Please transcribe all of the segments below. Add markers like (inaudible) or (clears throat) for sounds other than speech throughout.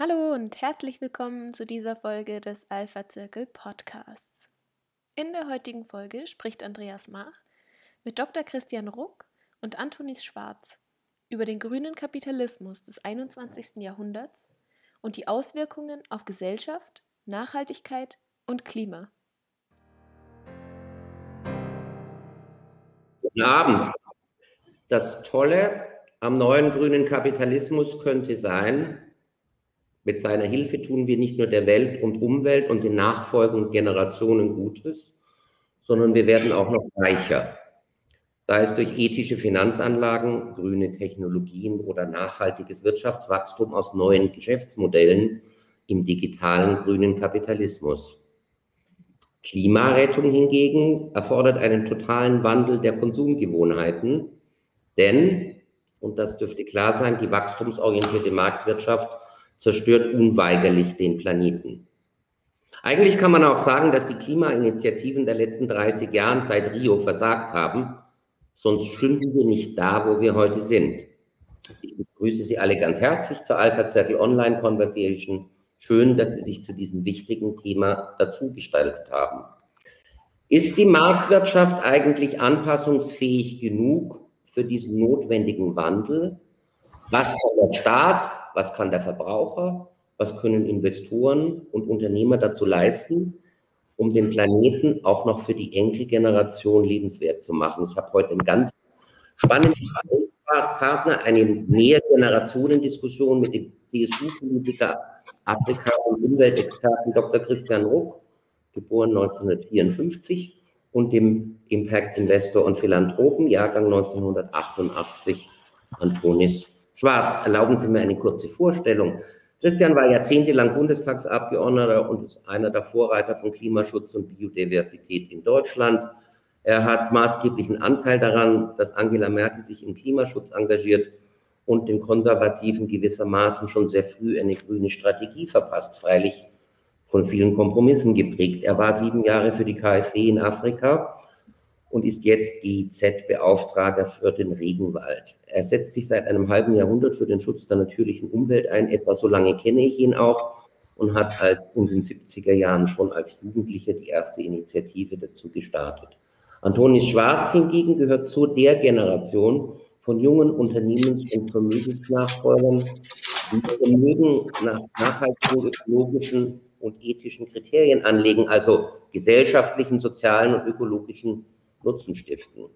Hallo und herzlich willkommen zu dieser Folge des Alpha Zirkel Podcasts. In der heutigen Folge spricht Andreas Mach mit Dr. Christian Ruck und Antonis Schwarz über den grünen Kapitalismus des 21. Jahrhunderts und die Auswirkungen auf Gesellschaft, Nachhaltigkeit und Klima. Guten Abend. Das Tolle am neuen grünen Kapitalismus könnte sein, mit seiner Hilfe tun wir nicht nur der Welt und Umwelt und den nachfolgenden Generationen Gutes, sondern wir werden auch noch reicher. Sei es durch ethische Finanzanlagen, grüne Technologien oder nachhaltiges Wirtschaftswachstum aus neuen Geschäftsmodellen im digitalen grünen Kapitalismus. Klimarettung hingegen erfordert einen totalen Wandel der Konsumgewohnheiten, denn, und das dürfte klar sein, die wachstumsorientierte Marktwirtschaft zerstört unweigerlich den Planeten. Eigentlich kann man auch sagen, dass die Klimainitiativen der letzten 30 Jahren seit Rio versagt haben, sonst stünden wir nicht da, wo wir heute sind. Ich begrüße Sie alle ganz herzlich zur Alpha Zirkel Online Conversation. Schön, dass Sie sich zu diesem wichtigen Thema dazugestaltet haben. Ist die Marktwirtschaft eigentlich anpassungsfähig genug für diesen notwendigen Wandel? Was kann der Staat was kann der Verbraucher, was können Investoren und Unternehmer dazu leisten, um den Planeten auch noch für die Enkelgeneration lebenswert zu machen. Ich habe heute einen ganz spannenden Partner, eine Mehrgenerationendiskussion mit dem CSU-Politiker Afrika- und Umweltexperten Dr. Christian Ruck, geboren 1954, und dem Impact-Investor und Philanthropen, Jahrgang 1988, Antonis Schwarz, erlauben Sie mir eine kurze Vorstellung. Christian war jahrzehntelang Bundestagsabgeordneter und ist einer der Vorreiter von Klimaschutz und Biodiversität in Deutschland. Er hat maßgeblichen Anteil daran, dass Angela Merkel sich im Klimaschutz engagiert und den Konservativen gewissermaßen schon sehr früh eine grüne Strategie verpasst, freilich von vielen Kompromissen geprägt. Er war sieben Jahre für die KfW in Afrika und ist jetzt GIZ-Beauftragter für den Regenwald. Er setzt sich seit einem halben Jahrhundert für den Schutz der natürlichen Umwelt ein. Etwa so lange kenne ich ihn auch und hat halt in den 70er Jahren schon als Jugendlicher die erste Initiative dazu gestartet. Antonis Schwarz hingegen gehört zu der Generation von jungen Unternehmens- und Vermögensnachfolgern, die Vermögen nach nachhaltigen, ökologischen und ethischen Kriterien anlegen, also gesellschaftlichen, sozialen und ökologischen Nutzen stiften.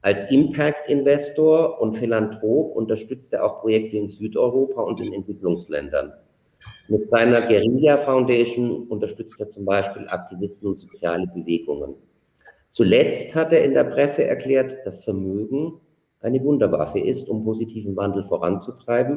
Als Impact-Investor und Philanthrop unterstützt er auch Projekte in Südeuropa und in Entwicklungsländern. Mit seiner Guerilla Foundation unterstützt er zum Beispiel Aktivisten und soziale Bewegungen. Zuletzt hat er in der Presse erklärt, dass Vermögen eine Wunderwaffe ist, um positiven Wandel voranzutreiben.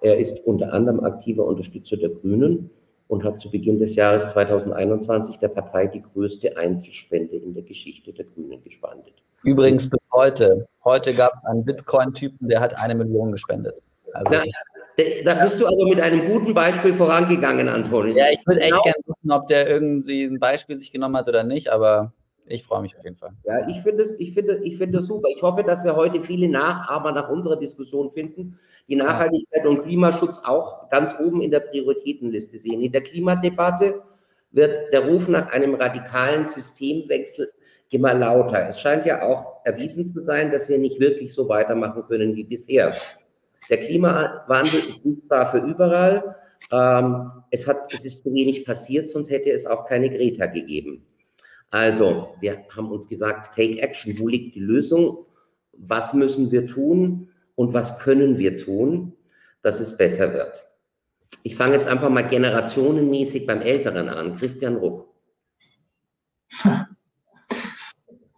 Er ist unter anderem aktiver Unterstützer der Grünen und hat zu Beginn des Jahres 2021 der Partei die größte Einzelspende in der Geschichte der Grünen gespendet. Übrigens bis heute. Heute gab es einen Bitcoin-Typen, der hat eine Million gespendet. Also, da, da, bist du also mit einem guten Beispiel vorangegangen, Antonis. Ja, ich würde echt genau. gerne wissen, ob der irgendwie ein Beispiel sich genommen hat oder nicht, aber ich freue mich auf jeden Fall. Ja, ich finde es ich finde, ich finde super. Ich hoffe, dass wir heute viele Nachahmer nach unserer Diskussion finden, die Nachhaltigkeit und Klimaschutz auch ganz oben in der Prioritätenliste sehen. In der Klimadebatte wird der Ruf nach einem radikalen Systemwechsel immer lauter. Es scheint ja auch erwiesen zu sein, dass wir nicht wirklich so weitermachen können wie bisher. Der Klimawandel ist sichtbar für überall. Ähm, es, hat, es ist zu wenig passiert, sonst hätte es auch keine Greta gegeben. Also, wir haben uns gesagt, take action. Wo liegt die Lösung? Was müssen wir tun? Und was können wir tun, dass es besser wird? Ich fange jetzt einfach mal generationenmäßig beim Älteren an. Christian Ruck. (laughs)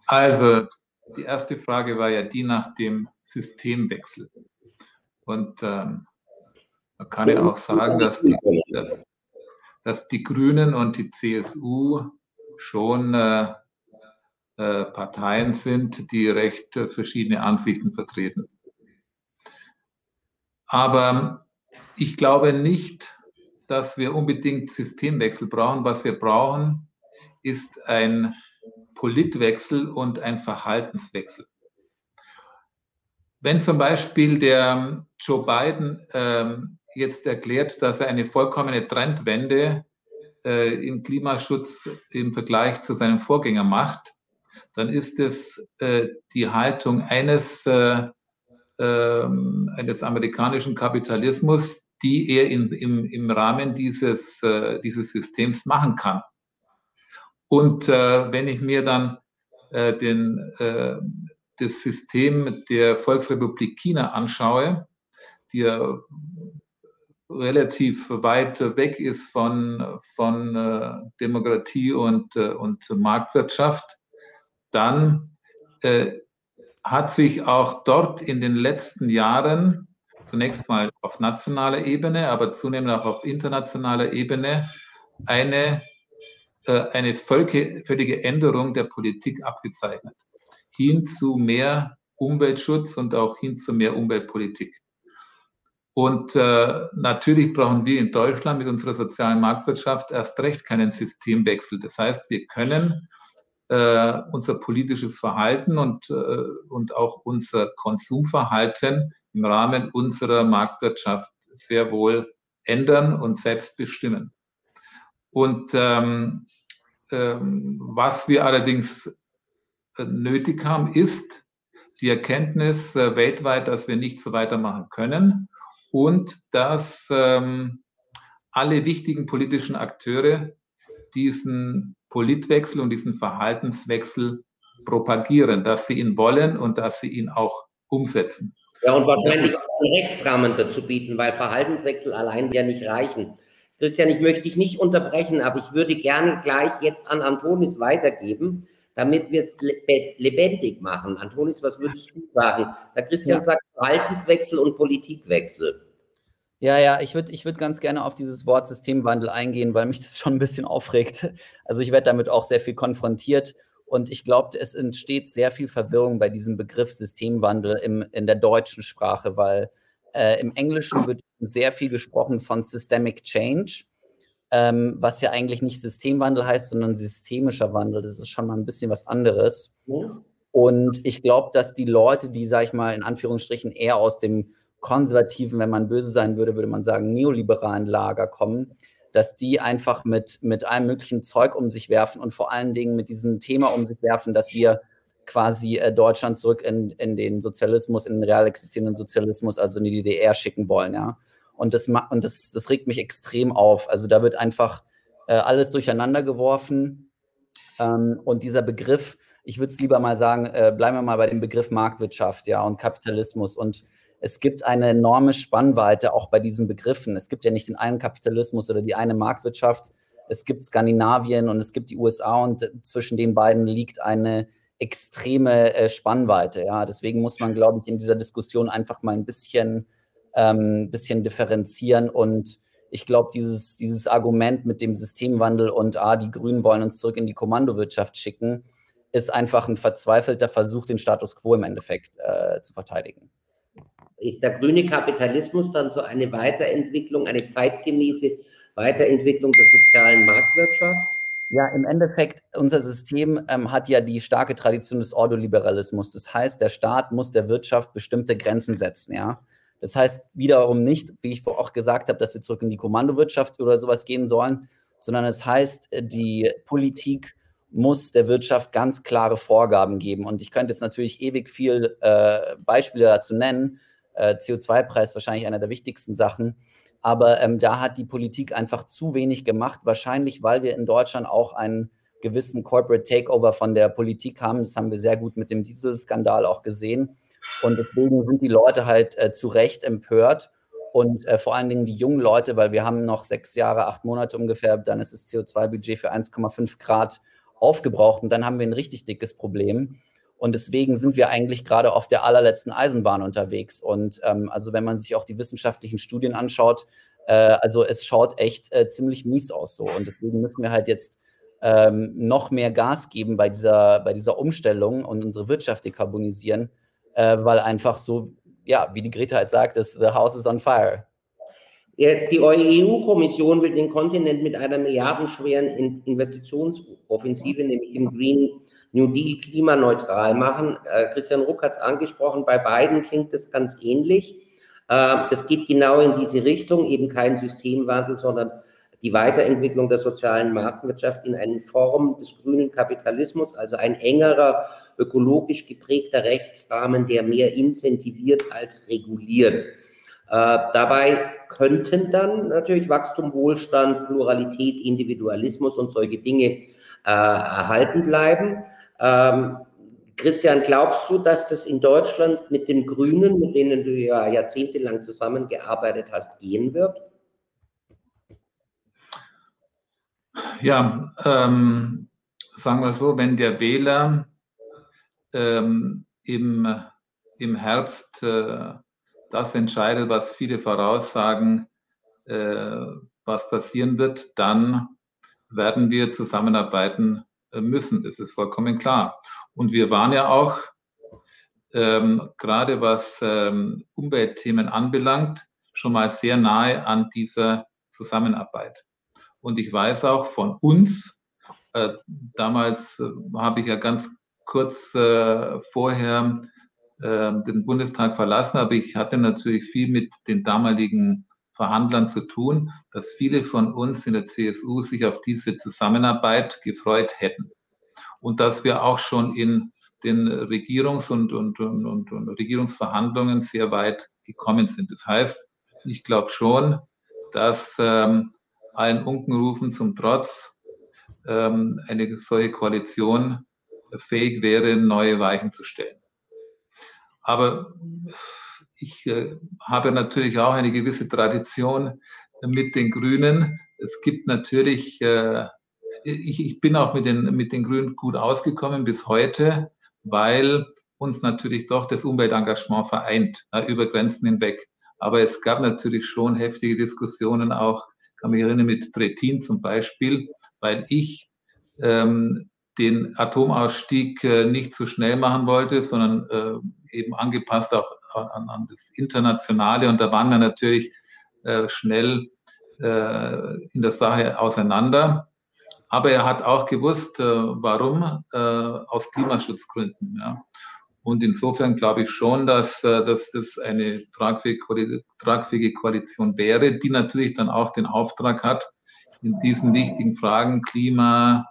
Also, die erste Frage war ja die nach dem Systemwechsel. Und ähm, man kann ja auch sagen, dass die, dass, dass die Grünen und die CSU schon äh, äh, Parteien sind, die recht äh, verschiedene Ansichten vertreten. Aber ich glaube nicht, dass wir unbedingt Systemwechsel brauchen. Was wir brauchen, ist ein Politwechsel und ein Verhaltenswechsel. Wenn zum Beispiel der Joe Biden ähm, jetzt erklärt, dass er eine vollkommene Trendwende äh, im Klimaschutz im Vergleich zu seinem Vorgänger macht, dann ist es äh, die Haltung eines, äh, ähm, eines amerikanischen Kapitalismus, die er in, im, im Rahmen dieses, äh, dieses Systems machen kann. Und äh, wenn ich mir dann äh, den, das System der Volksrepublik China anschaue, die ja relativ weit weg ist von, von äh, Demokratie und, äh, und Marktwirtschaft, dann äh, hat sich auch dort in den letzten Jahren zunächst mal auf nationaler Ebene, aber zunehmend auch auf internationaler Ebene eine, eine völlige Änderung der Politik abgezeichnet. Hin zu mehr Umweltschutz und auch hin zu mehr Umweltpolitik. Und äh, natürlich brauchen wir in Deutschland mit unserer sozialen Marktwirtschaft erst recht keinen Systemwechsel. Das heißt, wir können äh, unser politisches Verhalten und, äh, und auch unser Konsumverhalten im Rahmen unserer Marktwirtschaft sehr wohl ändern und selbst bestimmen. Und ähm, ähm, was wir allerdings äh, nötig haben, ist die Erkenntnis äh, weltweit, dass wir nicht so weitermachen können und dass ähm, alle wichtigen politischen Akteure diesen Politwechsel und diesen Verhaltenswechsel propagieren, dass sie ihn wollen und dass sie ihn auch umsetzen. Ja, und wahrscheinlich auch einen Rechtsrahmen dazu bieten, weil Verhaltenswechsel allein ja nicht reichen. Christian, ich möchte dich nicht unterbrechen, aber ich würde gerne gleich jetzt an Antonis weitergeben, damit wir es lebendig machen. Antonis, was würdest du sagen? Der Christian ja. sagt Verhaltenswechsel und Politikwechsel. Ja, ja, ich würde ich würd ganz gerne auf dieses Wort Systemwandel eingehen, weil mich das schon ein bisschen aufregt. Also ich werde damit auch sehr viel konfrontiert und ich glaube, es entsteht sehr viel Verwirrung bei diesem Begriff Systemwandel im, in der deutschen Sprache, weil äh, im Englischen wird sehr viel gesprochen von Systemic Change, ähm, was ja eigentlich nicht Systemwandel heißt, sondern systemischer Wandel. Das ist schon mal ein bisschen was anderes. Und ich glaube, dass die Leute, die, sag ich mal, in Anführungsstrichen eher aus dem konservativen, wenn man böse sein würde, würde man sagen, neoliberalen Lager kommen, dass die einfach mit, mit allem möglichen Zeug um sich werfen und vor allen Dingen mit diesem Thema um sich werfen, dass wir quasi äh, Deutschland zurück in, in den Sozialismus, in den real existierenden Sozialismus, also in die DDR schicken wollen, ja. Und das, und das, das regt mich extrem auf. Also da wird einfach äh, alles durcheinander geworfen. Ähm, und dieser Begriff, ich würde es lieber mal sagen, äh, bleiben wir mal bei dem Begriff Marktwirtschaft, ja, und Kapitalismus. Und es gibt eine enorme Spannweite auch bei diesen Begriffen. Es gibt ja nicht den einen Kapitalismus oder die eine Marktwirtschaft. Es gibt Skandinavien und es gibt die USA und zwischen den beiden liegt eine extreme äh, Spannweite. Ja, deswegen muss man, glaube ich, in dieser Diskussion einfach mal ein bisschen, ähm, bisschen differenzieren und ich glaube, dieses, dieses Argument mit dem Systemwandel und ah, die Grünen wollen uns zurück in die Kommandowirtschaft schicken, ist einfach ein verzweifelter Versuch, den Status quo im Endeffekt äh, zu verteidigen ist der grüne Kapitalismus dann so eine Weiterentwicklung, eine zeitgemäße Weiterentwicklung der sozialen Marktwirtschaft? Ja, im Endeffekt, unser System ähm, hat ja die starke Tradition des Ordoliberalismus. Das heißt, der Staat muss der Wirtschaft bestimmte Grenzen setzen, ja. Das heißt wiederum nicht, wie ich auch gesagt habe, dass wir zurück in die Kommandowirtschaft oder sowas gehen sollen, sondern es heißt, die Politik muss der Wirtschaft ganz klare Vorgaben geben. Und ich könnte jetzt natürlich ewig viel äh, Beispiele dazu nennen, äh, CO2-Preis wahrscheinlich einer der wichtigsten Sachen. Aber ähm, da hat die Politik einfach zu wenig gemacht, wahrscheinlich weil wir in Deutschland auch einen gewissen Corporate Takeover von der Politik haben. Das haben wir sehr gut mit dem Dieselskandal auch gesehen. Und deswegen sind die Leute halt äh, zu Recht empört. Und äh, vor allen Dingen die jungen Leute, weil wir haben noch sechs Jahre, acht Monate ungefähr, dann ist das CO2-Budget für 1,5 Grad aufgebraucht und dann haben wir ein richtig dickes Problem. Und deswegen sind wir eigentlich gerade auf der allerletzten Eisenbahn unterwegs. Und ähm, also wenn man sich auch die wissenschaftlichen Studien anschaut, äh, also es schaut echt äh, ziemlich mies aus so. Und deswegen müssen wir halt jetzt ähm, noch mehr Gas geben bei dieser, bei dieser Umstellung und unsere Wirtschaft dekarbonisieren, äh, weil einfach so, ja, wie die Greta halt sagt, ist, the house is on fire. Jetzt die EU-Kommission will den Kontinent mit einer milliardenschweren Investitionsoffensive, nämlich dem Green New Deal klimaneutral machen. Äh, Christian Ruck hat es angesprochen, bei beiden klingt es ganz ähnlich. Äh, das geht genau in diese Richtung, eben kein Systemwandel, sondern die Weiterentwicklung der sozialen Marktwirtschaft in eine Form des grünen Kapitalismus, also ein engerer, ökologisch geprägter Rechtsrahmen, der mehr incentiviert als reguliert. Äh, dabei könnten dann natürlich Wachstum, Wohlstand, Pluralität, Individualismus und solche Dinge äh, erhalten bleiben. Ähm, Christian, glaubst du, dass das in Deutschland mit den Grünen, mit denen du ja jahrzehntelang zusammengearbeitet hast, gehen wird? Ja, ähm, sagen wir so, wenn der Wähler ähm, im, im Herbst äh, das entscheidet, was viele voraussagen, äh, was passieren wird, dann werden wir zusammenarbeiten äh, müssen. Das ist vollkommen klar. Und wir waren ja auch, ähm, gerade was ähm, Umweltthemen anbelangt, schon mal sehr nahe an dieser Zusammenarbeit. Und ich weiß auch von uns, äh, damals äh, habe ich ja ganz kurz äh, vorher äh, den Bundestag verlassen, aber ich hatte natürlich viel mit den damaligen Verhandlern zu tun, dass viele von uns in der CSU sich auf diese Zusammenarbeit gefreut hätten und dass wir auch schon in den Regierungs- und, und, und, und Regierungsverhandlungen sehr weit gekommen sind. Das heißt, ich glaube schon, dass ähm, allen Unkenrufen zum Trotz ähm, eine solche Koalition fähig wäre, neue Weichen zu stellen. Aber ich äh, habe natürlich auch eine gewisse Tradition mit den Grünen. Es gibt natürlich äh, ich, ich bin auch mit den, mit den Grünen gut ausgekommen bis heute, weil uns natürlich doch das Umweltengagement vereint, äh, über Grenzen hinweg. Aber es gab natürlich schon heftige Diskussionen auch, kann mich erinnern, mit Trettin zum Beispiel, weil ich ähm, den Atomausstieg äh, nicht zu schnell machen wollte, sondern äh, eben angepasst auch an, an, das Internationale. Und da waren wir natürlich äh, schnell in der Sache auseinander. Aber er hat auch gewusst, warum, aus Klimaschutzgründen. Und insofern glaube ich schon, dass, dass das eine tragfähige Koalition wäre, die natürlich dann auch den Auftrag hat, in diesen wichtigen Fragen Klima,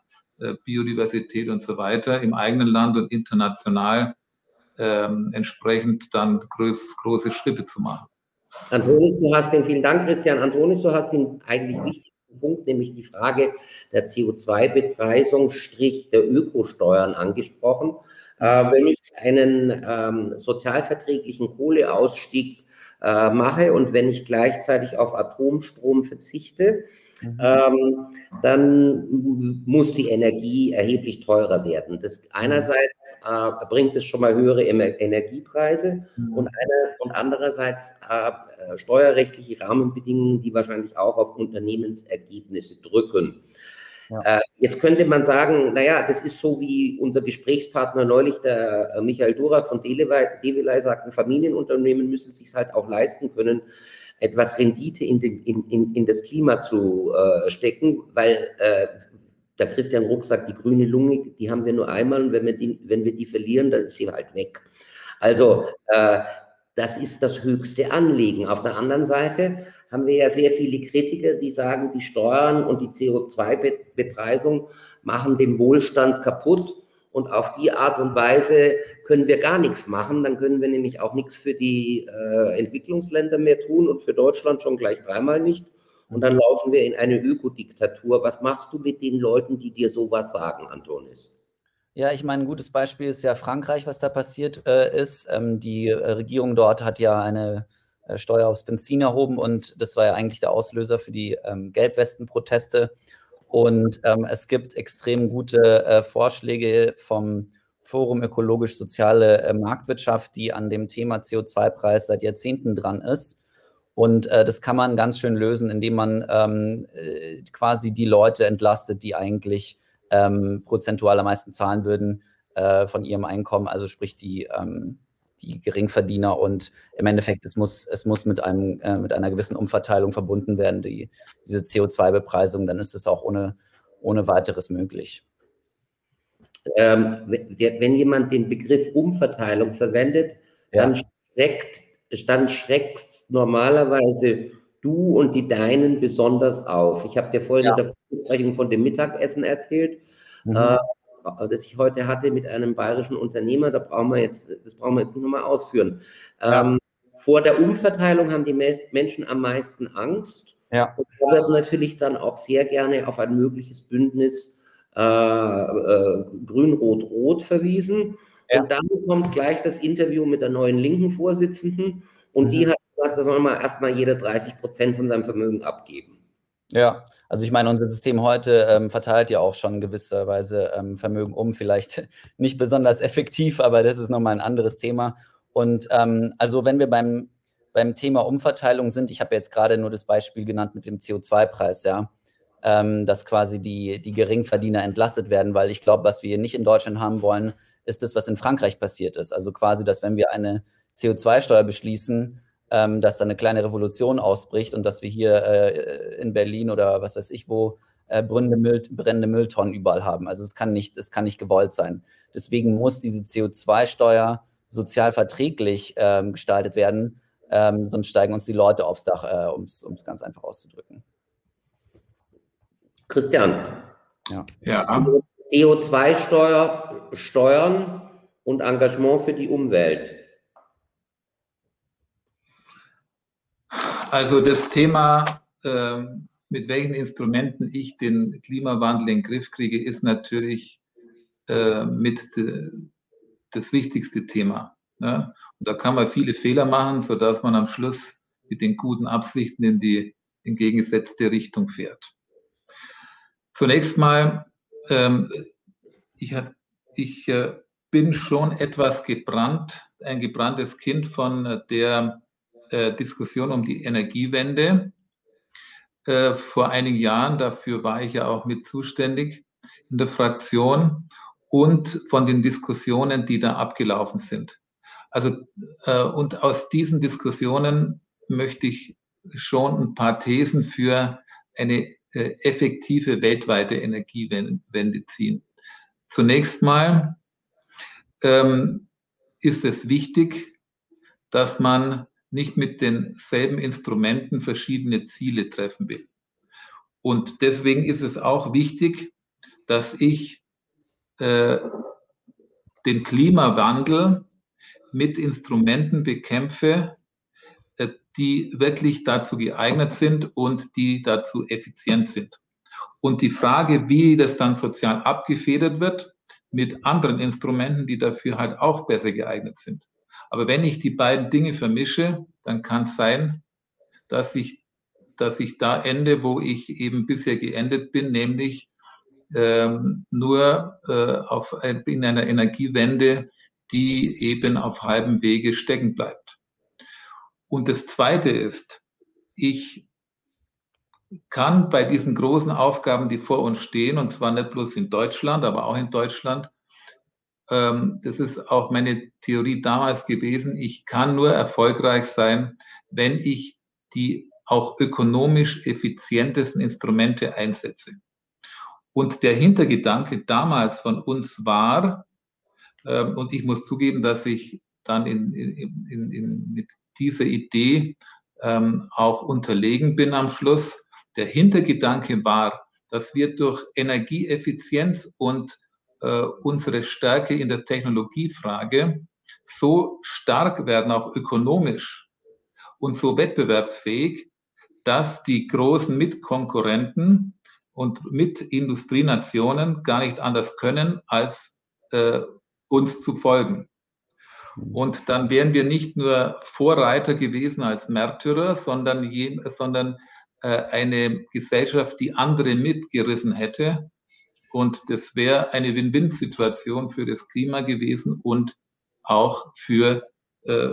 Biodiversität und so weiter im eigenen Land und international ähm, entsprechend dann groß, große Schritte zu machen. Antonis, du hast den, vielen Dank, Christian. Antonis, du hast den eigentlich wichtig Punkt, nämlich die Frage der CO2-Bepreisung, Strich der Ökosteuern angesprochen. Äh, wenn ich einen ähm, sozialverträglichen Kohleausstieg äh, mache und wenn ich gleichzeitig auf Atomstrom verzichte, Mhm. Ähm, dann muss die Energie erheblich teurer werden. Das einerseits äh, bringt es schon mal höhere Energiepreise mhm. und, eine, und andererseits äh, steuerrechtliche Rahmenbedingungen, die wahrscheinlich auch auf Unternehmensergebnisse drücken. Ja. Äh, jetzt könnte man sagen, naja, das ist so wie unser Gesprächspartner neulich, der äh, Michael Durak von Develei sagten, Familienunternehmen müssen es sich halt auch leisten können, etwas Rendite in, den, in, in, in das Klima zu äh, stecken, weil äh, der Christian Ruck sagt, die grüne Lunge, die haben wir nur einmal und wenn wir die, wenn wir die verlieren, dann ist sie halt weg. Also äh, das ist das höchste Anliegen. Auf der anderen Seite haben wir ja sehr viele Kritiker, die sagen, die Steuern und die CO2-Bepreisung machen den Wohlstand kaputt. Und auf die Art und Weise können wir gar nichts machen. Dann können wir nämlich auch nichts für die äh, Entwicklungsländer mehr tun und für Deutschland schon gleich dreimal nicht. Und dann laufen wir in eine Ökodiktatur. Was machst du mit den Leuten, die dir sowas sagen, Antonis? Ja, ich meine, ein gutes Beispiel ist ja Frankreich, was da passiert äh, ist. Ähm, die äh, Regierung dort hat ja eine äh, Steuer aufs Benzin erhoben und das war ja eigentlich der Auslöser für die ähm, Gelbwesten-Proteste. Und ähm, es gibt extrem gute äh, Vorschläge vom Forum Ökologisch-Soziale äh, Marktwirtschaft, die an dem Thema CO2-Preis seit Jahrzehnten dran ist. Und äh, das kann man ganz schön lösen, indem man ähm, äh, quasi die Leute entlastet, die eigentlich ähm, prozentual am meisten zahlen würden äh, von ihrem Einkommen, also sprich die ähm, die Geringverdiener und im Endeffekt, es muss, es muss mit, einem, äh, mit einer gewissen Umverteilung verbunden werden, die, diese CO2-Bepreisung, dann ist es auch ohne, ohne weiteres möglich. Ähm, wenn jemand den Begriff Umverteilung verwendet, ja. dann steckt dann schreckst normalerweise du und die Deinen besonders auf. Ich habe dir vorhin ja. in der Vorbesprechung von dem Mittagessen erzählt, mhm. äh, das ich heute hatte mit einem bayerischen Unternehmer. Da brauchen wir jetzt, das brauchen wir jetzt nicht nochmal ausführen. Ja. Ähm, vor der Umverteilung haben die Menschen am meisten Angst. Ja. Und wird natürlich dann auch sehr gerne auf ein mögliches Bündnis äh, äh, Grün-Rot-Rot verwiesen. Ja. Und dann kommt gleich das Interview mit der neuen linken Vorsitzenden und mhm. die hat gesagt, da soll man erstmal jeder 30 Prozent von seinem Vermögen abgeben. Ja, also ich meine, unser System heute ähm, verteilt ja auch schon gewisserweise ähm, Vermögen um, vielleicht (laughs) nicht besonders effektiv, aber das ist nochmal ein anderes Thema. Und ähm, also wenn wir beim, beim Thema Umverteilung sind, ich habe jetzt gerade nur das Beispiel genannt mit dem CO2-Preis, ja, ähm, dass quasi die, die Geringverdiener entlastet werden, weil ich glaube, was wir nicht in Deutschland haben wollen, ist das, was in Frankreich passiert ist. Also quasi, dass wenn wir eine CO2-Steuer beschließen, dass da eine kleine Revolution ausbricht und dass wir hier äh, in Berlin oder was weiß ich wo äh, brennende, Müll, brennende Mülltonnen überall haben. Also es kann nicht, es kann nicht gewollt sein. Deswegen muss diese CO2-Steuer sozial verträglich ähm, gestaltet werden, ähm, sonst steigen uns die Leute aufs Dach, äh, um es ganz einfach auszudrücken. Christian. Ja. ja. CO2-Steuer, Steuern und Engagement für die Umwelt. Also das Thema, äh, mit welchen Instrumenten ich den Klimawandel in den Griff kriege, ist natürlich äh, mit de, das wichtigste Thema. Ne? Und da kann man viele Fehler machen, sodass man am Schluss mit den guten Absichten in die entgegengesetzte Richtung fährt. Zunächst mal, ähm, ich, ich äh, bin schon etwas gebrannt, ein gebranntes Kind von der äh, Diskussion um die Energiewende äh, vor einigen Jahren. Dafür war ich ja auch mit zuständig in der Fraktion und von den Diskussionen, die da abgelaufen sind. Also, äh, und aus diesen Diskussionen möchte ich schon ein paar Thesen für eine äh, effektive weltweite Energiewende ziehen. Zunächst mal ähm, ist es wichtig, dass man nicht mit denselben Instrumenten verschiedene Ziele treffen will. Und deswegen ist es auch wichtig, dass ich äh, den Klimawandel mit Instrumenten bekämpfe, äh, die wirklich dazu geeignet sind und die dazu effizient sind. Und die Frage, wie das dann sozial abgefedert wird, mit anderen Instrumenten, die dafür halt auch besser geeignet sind. Aber wenn ich die beiden Dinge vermische, dann kann es sein, dass ich, dass ich da ende, wo ich eben bisher geendet bin, nämlich ähm, nur äh, auf, in einer Energiewende, die eben auf halbem Wege stecken bleibt. Und das Zweite ist, ich kann bei diesen großen Aufgaben, die vor uns stehen, und zwar nicht bloß in Deutschland, aber auch in Deutschland, das ist auch meine Theorie damals gewesen, ich kann nur erfolgreich sein, wenn ich die auch ökonomisch effizientesten Instrumente einsetze. Und der Hintergedanke damals von uns war, ähm, und ich muss zugeben, dass ich dann in, in, in mit dieser Idee ähm, auch unterlegen bin am Schluss. Der Hintergedanke war, dass wir durch Energieeffizienz und äh, unsere Stärke in der Technologiefrage so stark werden, auch ökonomisch und so wettbewerbsfähig, dass die großen Mitkonkurrenten und Mitindustrienationen gar nicht anders können, als äh, uns zu folgen. Und dann wären wir nicht nur Vorreiter gewesen als Märtyrer, sondern, je, sondern äh, eine Gesellschaft, die andere mitgerissen hätte und das wäre eine Win-Win-Situation für das Klima gewesen und auch für äh,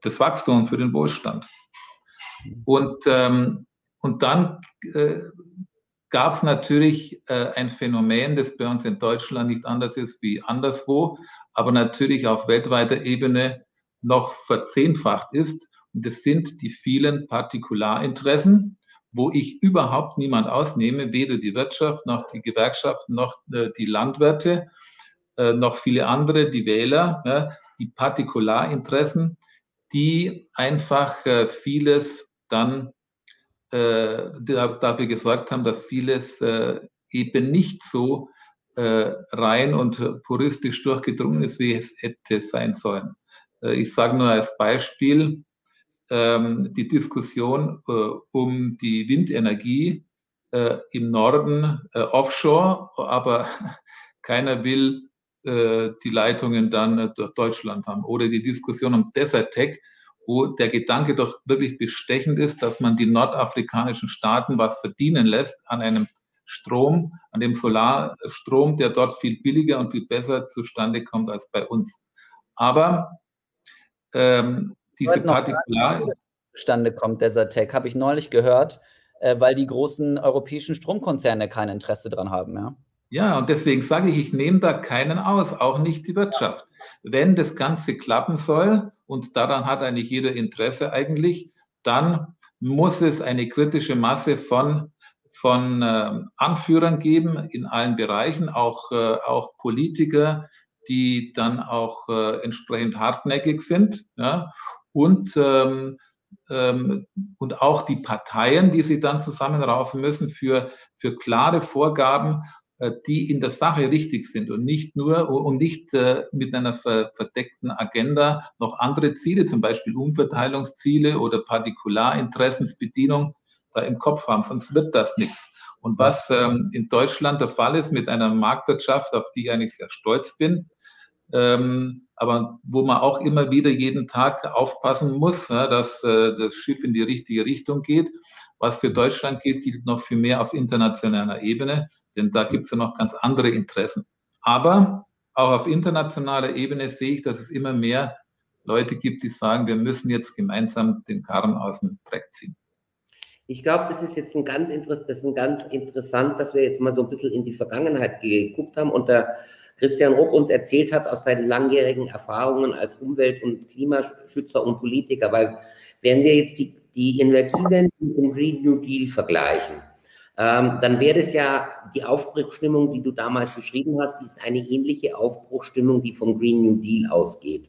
das Wachstum, für den Wohlstand. Und, ähm, und dann äh, gab es natürlich äh, ein Phänomen, das bei uns in Deutschland nicht anders ist wie anderswo, aber natürlich auf weltweiter Ebene noch verzehnfacht ist. Und das sind die vielen Partikularinteressen, wo ich überhaupt niemand ausnehme, weder die Wirtschaft noch die Gewerkschaften noch äh, die Landwirte, äh, noch viele andere, die Wähler, die Partikularinteressen, die einfach äh, vieles dann dafür gesorgt haben, dass vieles eben nicht so rein und puristisch durchgedrungen ist, wie es hätte sein sollen. Ich sage nur als Beispiel ähm, die Diskussion äh, um die Windenergie äh, im Norden offshore, aber (laughs) keiner will die Leitungen dann durch Deutschland haben. Oder die Diskussion um Desertec, wo der Gedanke doch wirklich bestechend ist, dass man die nordafrikanischen Staaten was verdienen lässt an einem Strom, an dem Solarstrom, der dort viel billiger und viel besser zustande kommt als bei uns. Aber ähm, diese Partikular... Zustande kommt Desertec, habe ich neulich gehört, äh, weil die großen europäischen Stromkonzerne kein Interesse daran haben. Ja? Ja, und deswegen sage ich, ich nehme da keinen aus, auch nicht die Wirtschaft. Wenn das Ganze klappen soll, und daran hat eigentlich jeder Interesse eigentlich, dann muss es eine kritische Masse von von äh, Anführern geben in allen Bereichen, auch, äh, auch Politiker, die dann auch äh, entsprechend hartnäckig sind. Ja? Und, ähm, ähm, und auch die Parteien, die sie dann zusammenraufen müssen für, für klare Vorgaben, äh, die in der Sache richtig sind und nicht nur und nicht äh, mit einer ver verdeckten Agenda noch andere Ziele, zum Beispiel Umverteilungsziele oder Partikularinteressensbedienung da im Kopf haben, sonst wird das nichts. Und was ähm, in Deutschland der Fall ist mit einer Marktwirtschaft, auf die ich eigentlich sehr stolz bin, ähm, aber wo man auch immer wieder jeden Tag aufpassen muss, dass äh, das Schiff in die richtige Richtung geht. Was für Deutschland gilt, gilt noch viel mehr auf internationaler Ebene, denn da gibt es ja noch ganz andere Interessen. Aber auch auf internationaler Ebene sehe ich, dass es immer mehr Leute gibt, die sagen, wir müssen jetzt gemeinsam den Karren aus dem Dreck ziehen. Ich glaube, das ist jetzt ein ganz, das ist ein ganz interessant, dass wir jetzt mal so ein bisschen in die Vergangenheit geguckt haben und der Christian Ruck uns erzählt hat aus seinen langjährigen Erfahrungen als Umwelt- und Klimaschützer und Politiker, weil wenn wir jetzt die, die Energiewende mit dem Green New Deal vergleichen, ähm, dann wäre es ja die Aufbruchstimmung, die du damals beschrieben hast, die ist eine ähnliche Aufbruchstimmung, die vom Green New Deal ausgeht.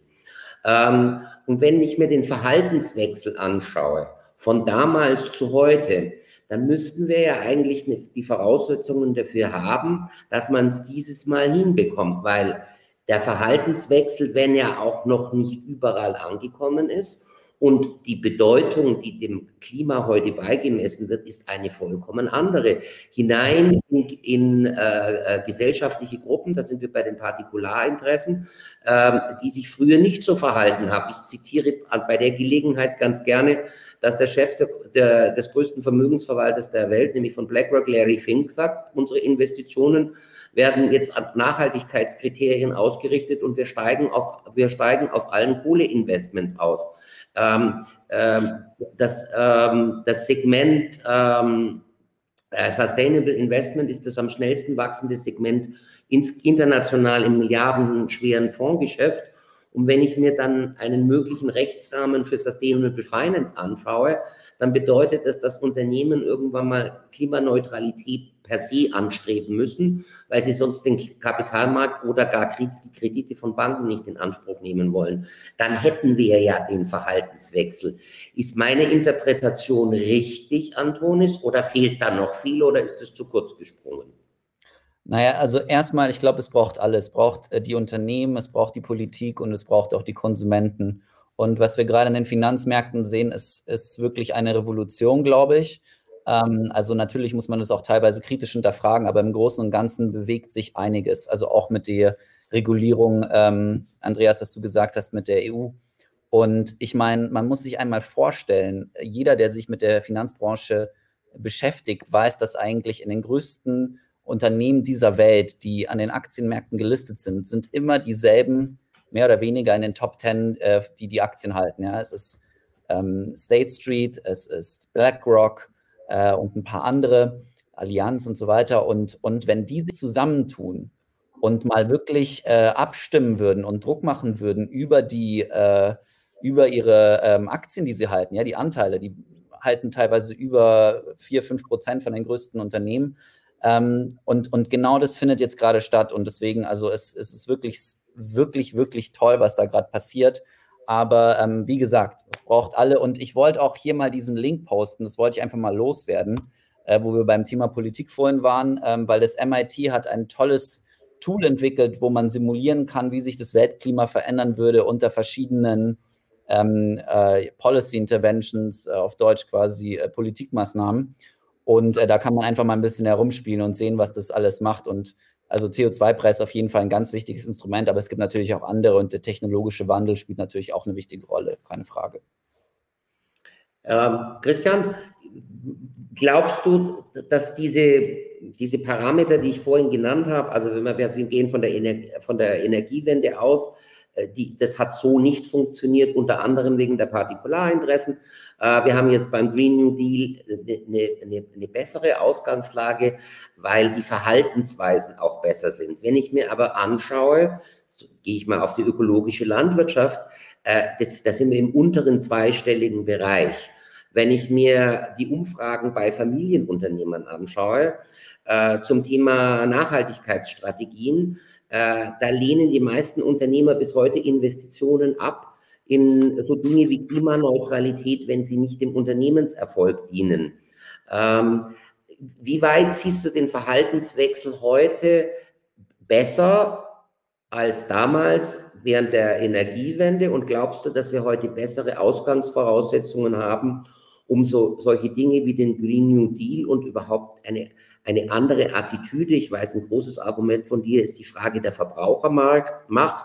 Ähm, und wenn ich mir den Verhaltenswechsel anschaue, von damals zu heute, dann müssten wir ja eigentlich die Voraussetzungen dafür haben, dass man es dieses Mal hinbekommt, weil der Verhaltenswechsel, wenn er auch noch nicht überall angekommen ist und die Bedeutung, die dem Klima heute beigemessen wird, ist eine vollkommen andere. Hinein in, in äh, äh, gesellschaftliche Gruppen, da sind wir bei den Partikularinteressen, äh, die sich früher nicht so verhalten haben. Ich zitiere bei der Gelegenheit ganz gerne dass der Chef der, des größten Vermögensverwalters der Welt, nämlich von BlackRock, Larry Fink, sagt, unsere Investitionen werden jetzt an Nachhaltigkeitskriterien ausgerichtet und wir steigen aus, wir steigen aus allen Kohleinvestments aus. Ähm, ähm, das, ähm, das Segment ähm, äh, Sustainable Investment ist das am schnellsten wachsende Segment ins, international im milliardenschweren Fondsgeschäft. Und wenn ich mir dann einen möglichen Rechtsrahmen für Sustainable Finance anschaue, dann bedeutet das, dass Unternehmen irgendwann mal Klimaneutralität per se anstreben müssen, weil sie sonst den Kapitalmarkt oder gar Kredite von Banken nicht in Anspruch nehmen wollen. Dann hätten wir ja den Verhaltenswechsel. Ist meine Interpretation richtig, Antonis, oder fehlt da noch viel oder ist es zu kurz gesprungen? Naja, also erstmal, ich glaube, es braucht alles. Es braucht äh, die Unternehmen, es braucht die Politik und es braucht auch die Konsumenten. Und was wir gerade in den Finanzmärkten sehen, ist, ist wirklich eine Revolution, glaube ich. Ähm, also natürlich muss man es auch teilweise kritisch hinterfragen, aber im Großen und Ganzen bewegt sich einiges. Also auch mit der Regulierung, ähm, Andreas, was du gesagt hast, mit der EU. Und ich meine, man muss sich einmal vorstellen, jeder, der sich mit der Finanzbranche beschäftigt, weiß, dass eigentlich in den größten Unternehmen dieser Welt, die an den Aktienmärkten gelistet sind, sind immer dieselben, mehr oder weniger in den Top 10, äh, die die Aktien halten. Ja, es ist ähm, State Street, es ist BlackRock äh, und ein paar andere, Allianz und so weiter. Und, und wenn die sich zusammentun und mal wirklich äh, abstimmen würden und Druck machen würden über die, äh, über ihre ähm, Aktien, die sie halten, ja, die Anteile, die halten teilweise über 4, 5 Prozent von den größten Unternehmen, ähm, und, und genau das findet jetzt gerade statt. Und deswegen, also es, es ist wirklich, wirklich, wirklich toll, was da gerade passiert. Aber ähm, wie gesagt, es braucht alle. Und ich wollte auch hier mal diesen Link posten, das wollte ich einfach mal loswerden, äh, wo wir beim Thema Politik vorhin waren, ähm, weil das MIT hat ein tolles Tool entwickelt, wo man simulieren kann, wie sich das Weltklima verändern würde unter verschiedenen ähm, äh, Policy Interventions, äh, auf Deutsch quasi äh, Politikmaßnahmen. Und äh, da kann man einfach mal ein bisschen herumspielen und sehen, was das alles macht. Und also CO2-Preis ist auf jeden Fall ein ganz wichtiges Instrument, aber es gibt natürlich auch andere und der technologische Wandel spielt natürlich auch eine wichtige Rolle, keine Frage. Ähm, Christian, glaubst du, dass diese, diese Parameter, die ich vorhin genannt habe, also wenn wir, wir gehen von der, Ener von der Energiewende aus, äh, die, das hat so nicht funktioniert, unter anderem wegen der Partikularinteressen. Äh, wir haben jetzt beim Green New Deal eine, eine, eine, bessere Ausgangslage, weil die Verhaltensweisen auch besser sind. Wenn ich mir aber anschaue, gehe ich mal auf die ökologische Landwirtschaft, äh, das, das sind wir im unteren zweistelligen Bereich. Wenn ich mir die Umfragen bei Familienunternehmern anschaue, zum Thema Nachhaltigkeitsstrategien, äh, da lehnen die meisten Unternehmer bis heute Investitionen ab in so Dinge wie Klimaneutralität, wenn sie nicht dem Unternehmenserfolg dienen. Ähm, wie weit siehst du den Verhaltenswechsel heute besser als damals während der Energiewende und glaubst du, dass wir heute bessere Ausgangsvoraussetzungen haben, um so, solche Dinge wie den Green New Deal und überhaupt eine eine andere Attitüde. Ich weiß, ein großes Argument von dir ist die Frage der Verbrauchermacht.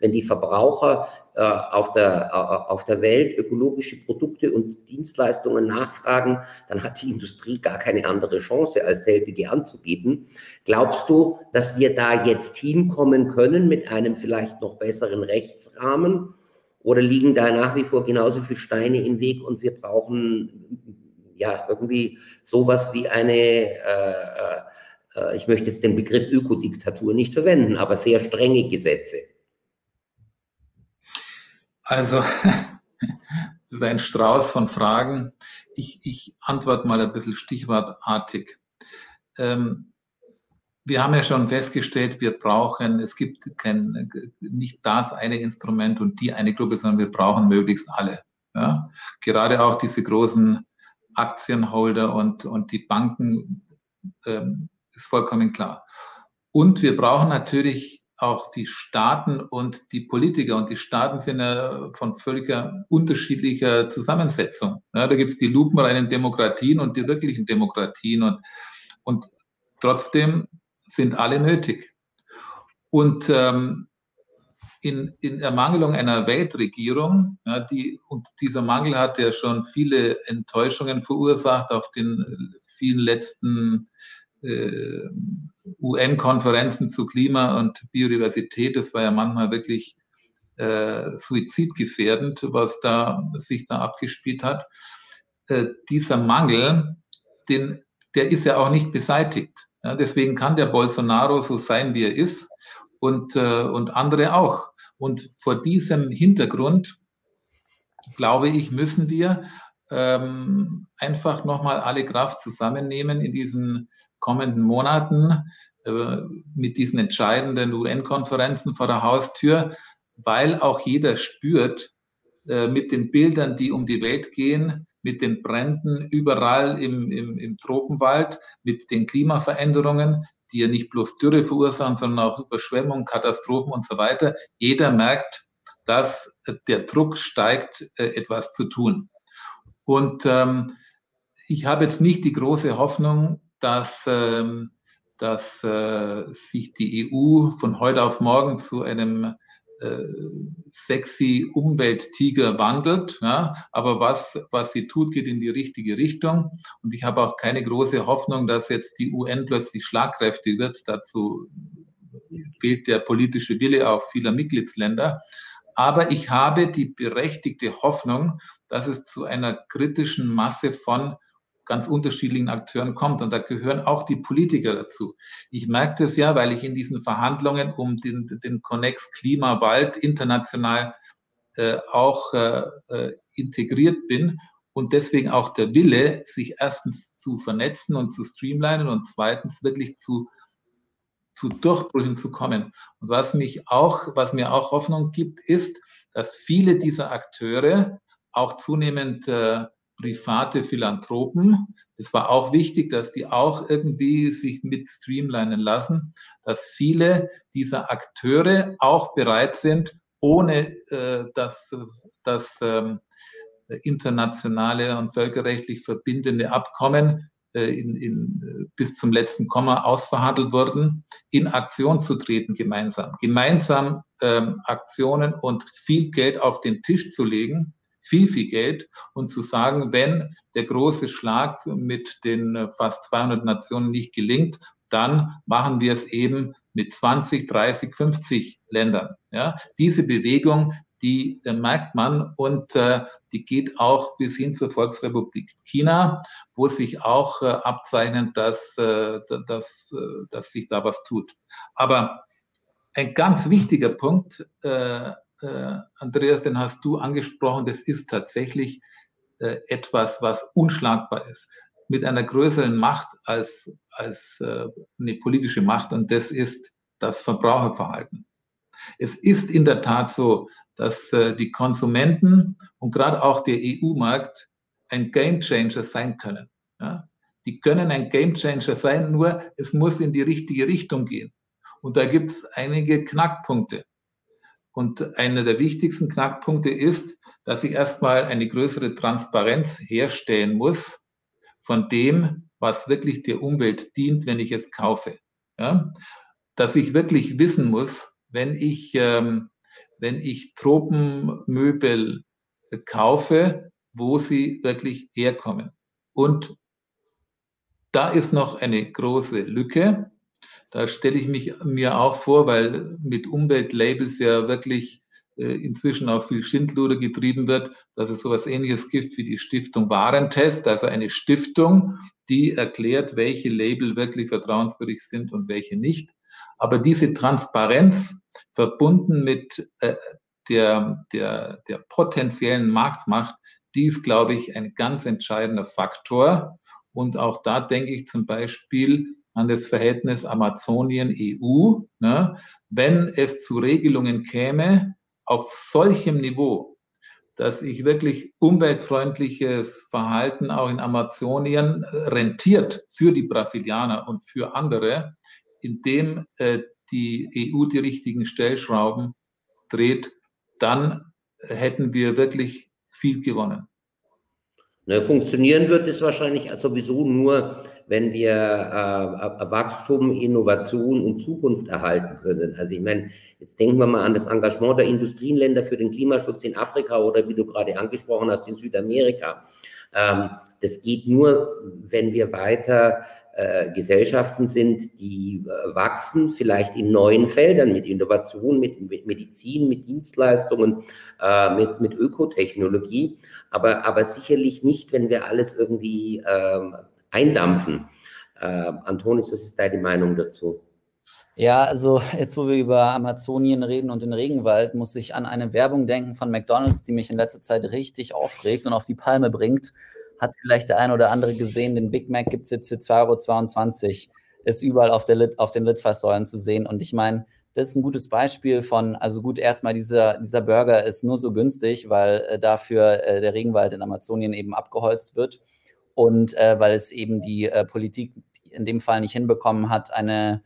Wenn die Verbraucher äh, auf, der, auf der Welt ökologische Produkte und Dienstleistungen nachfragen, dann hat die Industrie gar keine andere Chance, als selbige anzubieten. Glaubst du, dass wir da jetzt hinkommen können mit einem vielleicht noch besseren Rechtsrahmen? Oder liegen da nach wie vor genauso viele Steine im Weg und wir brauchen ja irgendwie sowas wie eine, äh, äh, äh, ich möchte jetzt den Begriff Ökodiktatur nicht verwenden, aber sehr strenge Gesetze. Also, (laughs) das ist ein Strauß von Fragen. Ich, ich antworte mal ein bisschen stichwortartig. Ähm, wir haben ja schon festgestellt, wir brauchen, es gibt kein, nicht das eine Instrument und die eine Gruppe, sondern wir brauchen möglichst alle. Ja? Gerade auch diese großen Aktienholder und, und die Banken, ähm, ist vollkommen klar. Und wir brauchen natürlich auch die Staaten und die Politiker. Und die Staaten sind ja von völliger unterschiedlicher Zusammensetzung. Ja, da gibt es die lupenreinen Demokratien und die wirklichen Demokratien. Und, und trotzdem sind alle nötig. Und ähm, in, in Ermangelung einer Weltregierung, ja, die, und dieser Mangel hat ja schon viele Enttäuschungen verursacht auf den vielen letzten äh, UN-Konferenzen zu Klima und Biodiversität. Das war ja manchmal wirklich äh, suizidgefährdend, was da sich da abgespielt hat. Äh, dieser Mangel, den, der ist ja auch nicht beseitigt. Ja, deswegen kann der Bolsonaro so sein, wie er ist und, äh, und andere auch. Und vor diesem Hintergrund, glaube ich, müssen wir ähm, einfach nochmal alle Kraft zusammennehmen in diesen kommenden Monaten äh, mit diesen entscheidenden UN-Konferenzen vor der Haustür, weil auch jeder spürt äh, mit den Bildern, die um die Welt gehen, mit den Bränden überall im, im, im Tropenwald, mit den Klimaveränderungen, die ja nicht bloß Dürre verursachen, sondern auch Überschwemmungen, Katastrophen und so weiter. Jeder merkt, dass der Druck steigt, äh, etwas zu tun. Und ähm, ich habe jetzt nicht die große Hoffnung, dass, ähm, dass äh, sich die EU von heute auf morgen zu einem äh, sexy Umwelttiger wandelt. Ja, aber was, was sie tut, geht in die richtige Richtung. Und ich habe auch keine große Hoffnung, dass jetzt die UN plötzlich schlagkräftig wird. Dazu fehlt der politische Wille auch vieler Mitgliedsländer. Aber ich habe die berechtigte Hoffnung, dass es zu einer kritischen Masse von ganz unterschiedlichen Akteuren kommt. Und da gehören auch die Politiker dazu. Ich merke das ja, weil ich in diesen Verhandlungen um den, den Connex Klima-Wald international äh, auch äh, äh, integriert bin und deswegen auch der Wille, sich erstens zu vernetzen und zu streamlinen und zweitens wirklich zu zu Durchbrüchen zu kommen. Und was mich auch, was mir auch Hoffnung gibt, ist, dass viele dieser Akteure auch zunehmend äh, private Philanthropen, das war auch wichtig, dass die auch irgendwie sich mit streamlinen lassen, dass viele dieser Akteure auch bereit sind, ohne äh, dass das ähm, internationale und völkerrechtlich verbindende Abkommen in, in, äh, bis zum letzten Komma ausverhandelt wurden, in Aktion zu treten gemeinsam. Gemeinsam ähm, Aktionen und viel Geld auf den Tisch zu legen, viel, viel Geld und zu sagen, wenn der große Schlag mit den äh, fast 200 Nationen nicht gelingt, dann machen wir es eben mit 20, 30, 50 Ländern. Ja, diese Bewegung, die äh, merkt man und äh, die geht auch bis hin zur Volksrepublik China, wo sich auch äh, abzeichnet, dass, äh, dass, äh, dass sich da was tut. Aber ein ganz wichtiger Punkt, äh, äh, Andreas, den hast du angesprochen, das ist tatsächlich äh, etwas, was unschlagbar ist, mit einer größeren Macht als, als äh, eine politische Macht und das ist das Verbraucherverhalten. Es ist in der Tat so, dass äh, die Konsumenten und gerade auch der EU-Markt ein Gamechanger sein können. Ja? Die können ein Gamechanger sein, nur es muss in die richtige Richtung gehen. Und da gibt es einige Knackpunkte. Und einer der wichtigsten Knackpunkte ist, dass ich erstmal eine größere Transparenz herstellen muss von dem, was wirklich der Umwelt dient, wenn ich es kaufe. Ja? Dass ich wirklich wissen muss, wenn ich, ähm, wenn ich Tropenmöbel kaufe, wo sie wirklich herkommen. Und da ist noch eine große Lücke. Da stelle ich mich mir auch vor, weil mit Umweltlabels ja wirklich äh, inzwischen auch viel Schindluder getrieben wird, dass es sowas ähnliches gibt wie die Stiftung Warentest, also eine Stiftung, die erklärt, welche Label wirklich vertrauenswürdig sind und welche nicht. Aber diese Transparenz verbunden mit äh, der, der, der potenziellen Marktmacht, die ist, glaube ich, ein ganz entscheidender Faktor. Und auch da denke ich zum Beispiel an das Verhältnis Amazonien-EU. Ne? Wenn es zu Regelungen käme auf solchem Niveau, dass ich wirklich umweltfreundliches Verhalten auch in Amazonien rentiert für die Brasilianer und für andere, indem äh, die EU die richtigen Stellschrauben dreht, dann hätten wir wirklich viel gewonnen. Ne, funktionieren wird es wahrscheinlich sowieso nur, wenn wir äh, Wachstum, Innovation und Zukunft erhalten können. Also ich meine, jetzt denken wir mal an das Engagement der Industrienländer für den Klimaschutz in Afrika oder wie du gerade angesprochen hast, in Südamerika. Ähm, das geht nur, wenn wir weiter äh, Gesellschaften sind, die äh, wachsen, vielleicht in neuen Feldern mit Innovation, mit, mit Medizin, mit Dienstleistungen, äh, mit, mit Ökotechnologie, aber, aber sicherlich nicht, wenn wir alles irgendwie ähm, eindampfen. Äh, Antonis, was ist deine Meinung dazu? Ja, also jetzt, wo wir über Amazonien reden und den Regenwald, muss ich an eine Werbung denken von McDonald's, die mich in letzter Zeit richtig aufregt und auf die Palme bringt hat vielleicht der eine oder andere gesehen, den Big Mac gibt es jetzt für 2,22 Euro, ist überall auf, der Lit, auf den Litfaßsäulen zu sehen. Und ich meine, das ist ein gutes Beispiel von, also gut, erstmal dieser, dieser Burger ist nur so günstig, weil äh, dafür äh, der Regenwald in Amazonien eben abgeholzt wird und äh, weil es eben die äh, Politik in dem Fall nicht hinbekommen hat, eine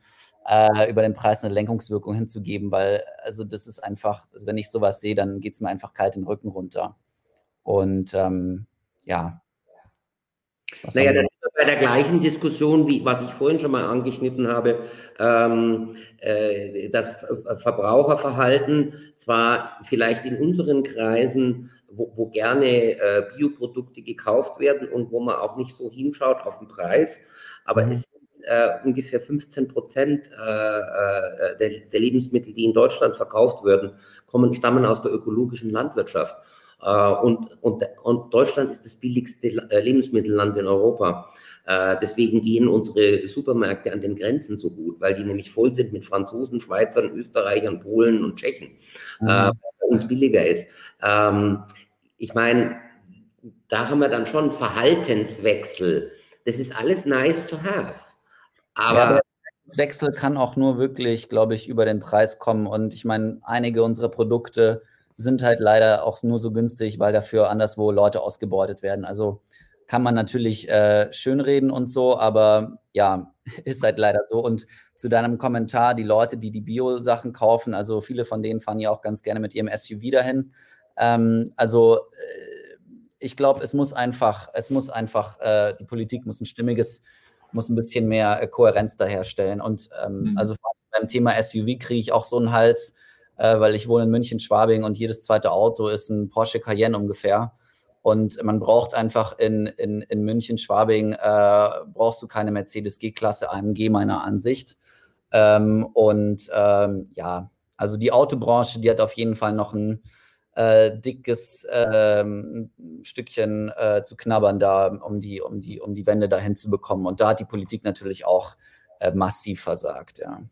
äh, über den Preis eine Lenkungswirkung hinzugeben, weil also das ist einfach, also wenn ich sowas sehe, dann geht es mir einfach kalt den Rücken runter. Und ähm, ja, was naja, das ist bei der gleichen Diskussion, wie was ich vorhin schon mal angeschnitten habe, ähm, äh, das Verbraucherverhalten zwar vielleicht in unseren Kreisen, wo, wo gerne äh, Bioprodukte gekauft werden und wo man auch nicht so hinschaut auf den Preis, aber mhm. es sind äh, ungefähr 15 Prozent äh, äh, der, der Lebensmittel, die in Deutschland verkauft werden, kommen, stammen aus der ökologischen Landwirtschaft. Äh, und, und, und Deutschland ist das billigste äh, Lebensmittelland in Europa. Äh, deswegen gehen unsere Supermärkte an den Grenzen so gut, weil die nämlich voll sind mit Franzosen, Schweizern, Österreichern, Polen und Tschechen, mhm. bei uns billiger ist. Ähm, ich meine, da haben wir dann schon Verhaltenswechsel. Das ist alles nice to have. Aber, ja, aber Wechsel kann auch nur wirklich, glaube ich, über den Preis kommen. Und ich meine, einige unserer Produkte sind halt leider auch nur so günstig, weil dafür anderswo Leute ausgebeutet werden. Also kann man natürlich äh, schönreden und so, aber ja, (laughs) ist halt leider so. Und zu deinem Kommentar, die Leute, die die Bio-Sachen kaufen, also viele von denen fahren ja auch ganz gerne mit ihrem SUV dahin. Ähm, also äh, ich glaube, es muss einfach, es muss einfach, äh, die Politik muss ein stimmiges, muss ein bisschen mehr äh, Kohärenz da herstellen. Und ähm, mhm. also beim Thema SUV kriege ich auch so einen Hals, äh, weil ich wohne in München, Schwabing und jedes zweite Auto ist ein Porsche Cayenne ungefähr. Und man braucht einfach in, in, in München, Schwabing, äh, brauchst du keine Mercedes G-Klasse AMG meiner Ansicht. Ähm, und ähm, ja, also die Autobranche, die hat auf jeden Fall noch ein äh, dickes ähm, Stückchen äh, zu knabbern da, um die, um die, um die Wende dahin zu bekommen. Und da hat die Politik natürlich auch äh, massiv versagt, ja.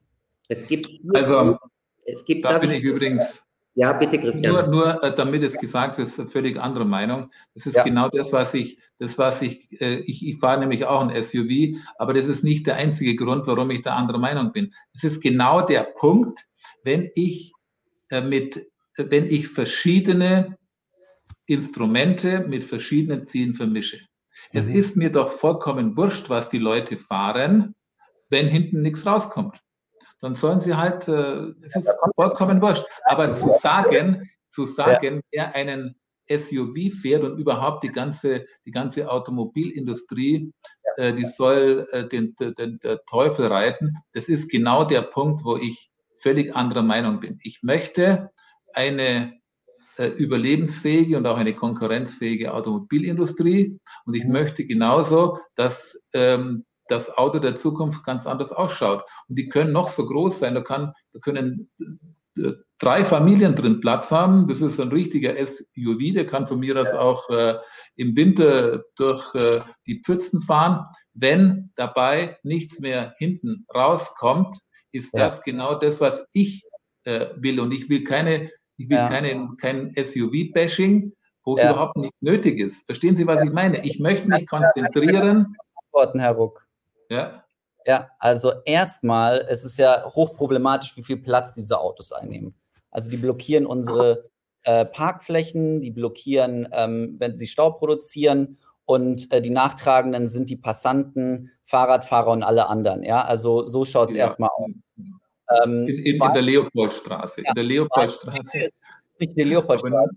Es gibt also es gibt da bin ich übrigens ja, bitte, Christian. Nur, nur äh, damit es gesagt ist, völlig andere Meinung. Das ist ja. genau das, was ich, das, was ich, äh, ich, ich fahre nämlich auch ein SUV, aber das ist nicht der einzige Grund, warum ich da anderer Meinung bin. Es ist genau der Punkt, wenn ich äh, mit, wenn ich verschiedene Instrumente mit verschiedenen Zielen vermische. Mhm. Es ist mir doch vollkommen wurscht, was die Leute fahren, wenn hinten nichts rauskommt dann sollen sie halt, äh, es ist vollkommen wurscht. Aber zu sagen, zu sagen, wer einen SUV fährt und überhaupt die ganze, die ganze Automobilindustrie, äh, die soll äh, den, den, den Teufel reiten, das ist genau der Punkt, wo ich völlig anderer Meinung bin. Ich möchte eine äh, überlebensfähige und auch eine konkurrenzfähige Automobilindustrie. Und ich mhm. möchte genauso, dass ähm, das Auto der Zukunft ganz anders ausschaut. Und die können noch so groß sein, da, kann, da können äh, drei Familien drin Platz haben. Das ist ein richtiger SUV, der kann von mir aus auch äh, im Winter durch äh, die Pfützen fahren. Wenn dabei nichts mehr hinten rauskommt, ist ja. das genau das, was ich äh, will. Und ich will keine, ich will ja. keine, kein SUV-Bashing, wo es ja. überhaupt nicht nötig ist. Verstehen Sie, was ich meine? Ich möchte mich konzentrieren. Antworten, Herr Ruck. Ja. Ja, also erstmal, es ist ja hochproblematisch, wie viel Platz diese Autos einnehmen. Also die blockieren unsere äh, Parkflächen, die blockieren, ähm, wenn sie Stau produzieren und äh, die Nachtragenden sind die Passanten, Fahrradfahrer und alle anderen. Ja, also so schaut es ja. erstmal aus. Ähm, in, in, in, der Leopoldstraße. Ja, in der Leopoldstraße. Ist nicht die Leopoldstraße,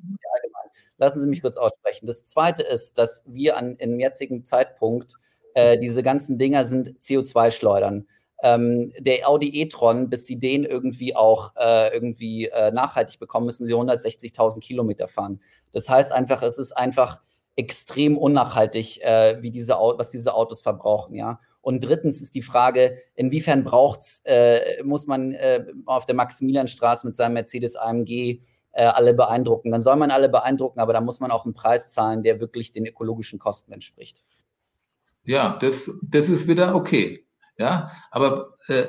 Lassen Sie mich kurz aussprechen. Das zweite ist, dass wir an, im jetzigen Zeitpunkt äh, diese ganzen Dinger sind CO2-Schleudern. Ähm, der Audi e-tron, bis sie den irgendwie auch äh, irgendwie äh, nachhaltig bekommen, müssen sie 160.000 Kilometer fahren. Das heißt einfach, es ist einfach extrem unnachhaltig, äh, wie diese, was diese Autos verbrauchen, ja. Und drittens ist die Frage, inwiefern braucht's, äh, muss man äh, auf der Maximilianstraße mit seinem Mercedes AMG äh, alle beeindrucken? Dann soll man alle beeindrucken, aber da muss man auch einen Preis zahlen, der wirklich den ökologischen Kosten entspricht. Ja, das, das ist wieder okay. Ja, aber äh,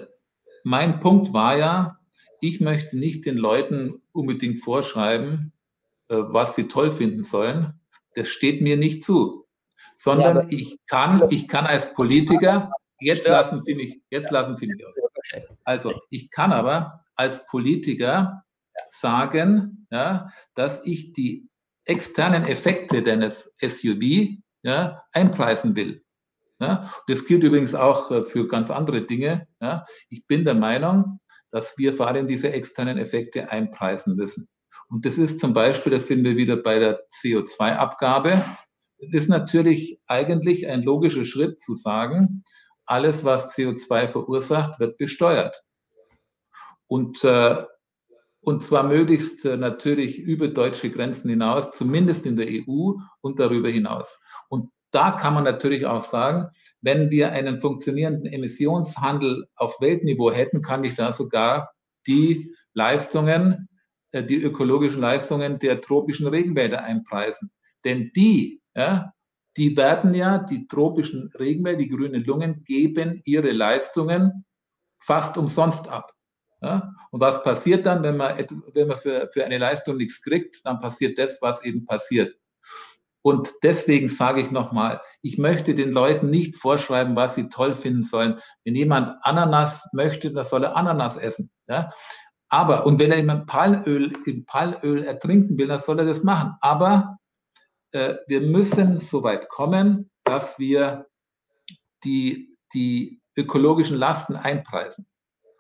mein Punkt war ja, ich möchte nicht den Leuten unbedingt vorschreiben, äh, was sie toll finden sollen. Das steht mir nicht zu. Sondern ja, ich kann, ich kann als Politiker, jetzt lassen Sie mich, jetzt lassen Sie mich aus. Also, ich kann aber als Politiker sagen, ja, dass ich die externen Effekte deines SUV ja, einpreisen will. Ja, das gilt übrigens auch äh, für ganz andere Dinge. Ja. Ich bin der Meinung, dass wir vor allem diese externen Effekte einpreisen müssen. Und das ist zum Beispiel, da sind wir wieder bei der CO2-Abgabe. Es ist natürlich eigentlich ein logischer Schritt zu sagen, alles, was CO2 verursacht, wird besteuert. Und, äh, und zwar möglichst äh, natürlich über deutsche Grenzen hinaus, zumindest in der EU und darüber hinaus. Da kann man natürlich auch sagen, wenn wir einen funktionierenden Emissionshandel auf Weltniveau hätten, kann ich da sogar die Leistungen, äh, die ökologischen Leistungen der tropischen Regenwälder einpreisen. Denn die, ja, die werden ja, die tropischen Regenwälder, die grünen Lungen, geben ihre Leistungen fast umsonst ab. Ja? Und was passiert dann, wenn man, wenn man für, für eine Leistung nichts kriegt? Dann passiert das, was eben passiert. Und deswegen sage ich nochmal, ich möchte den Leuten nicht vorschreiben, was sie toll finden sollen. Wenn jemand Ananas möchte, dann soll er Ananas essen. Ja? aber, und wenn er im Palmöl, im Palmöl ertrinken will, dann soll er das machen. Aber äh, wir müssen so weit kommen, dass wir die, die ökologischen Lasten einpreisen.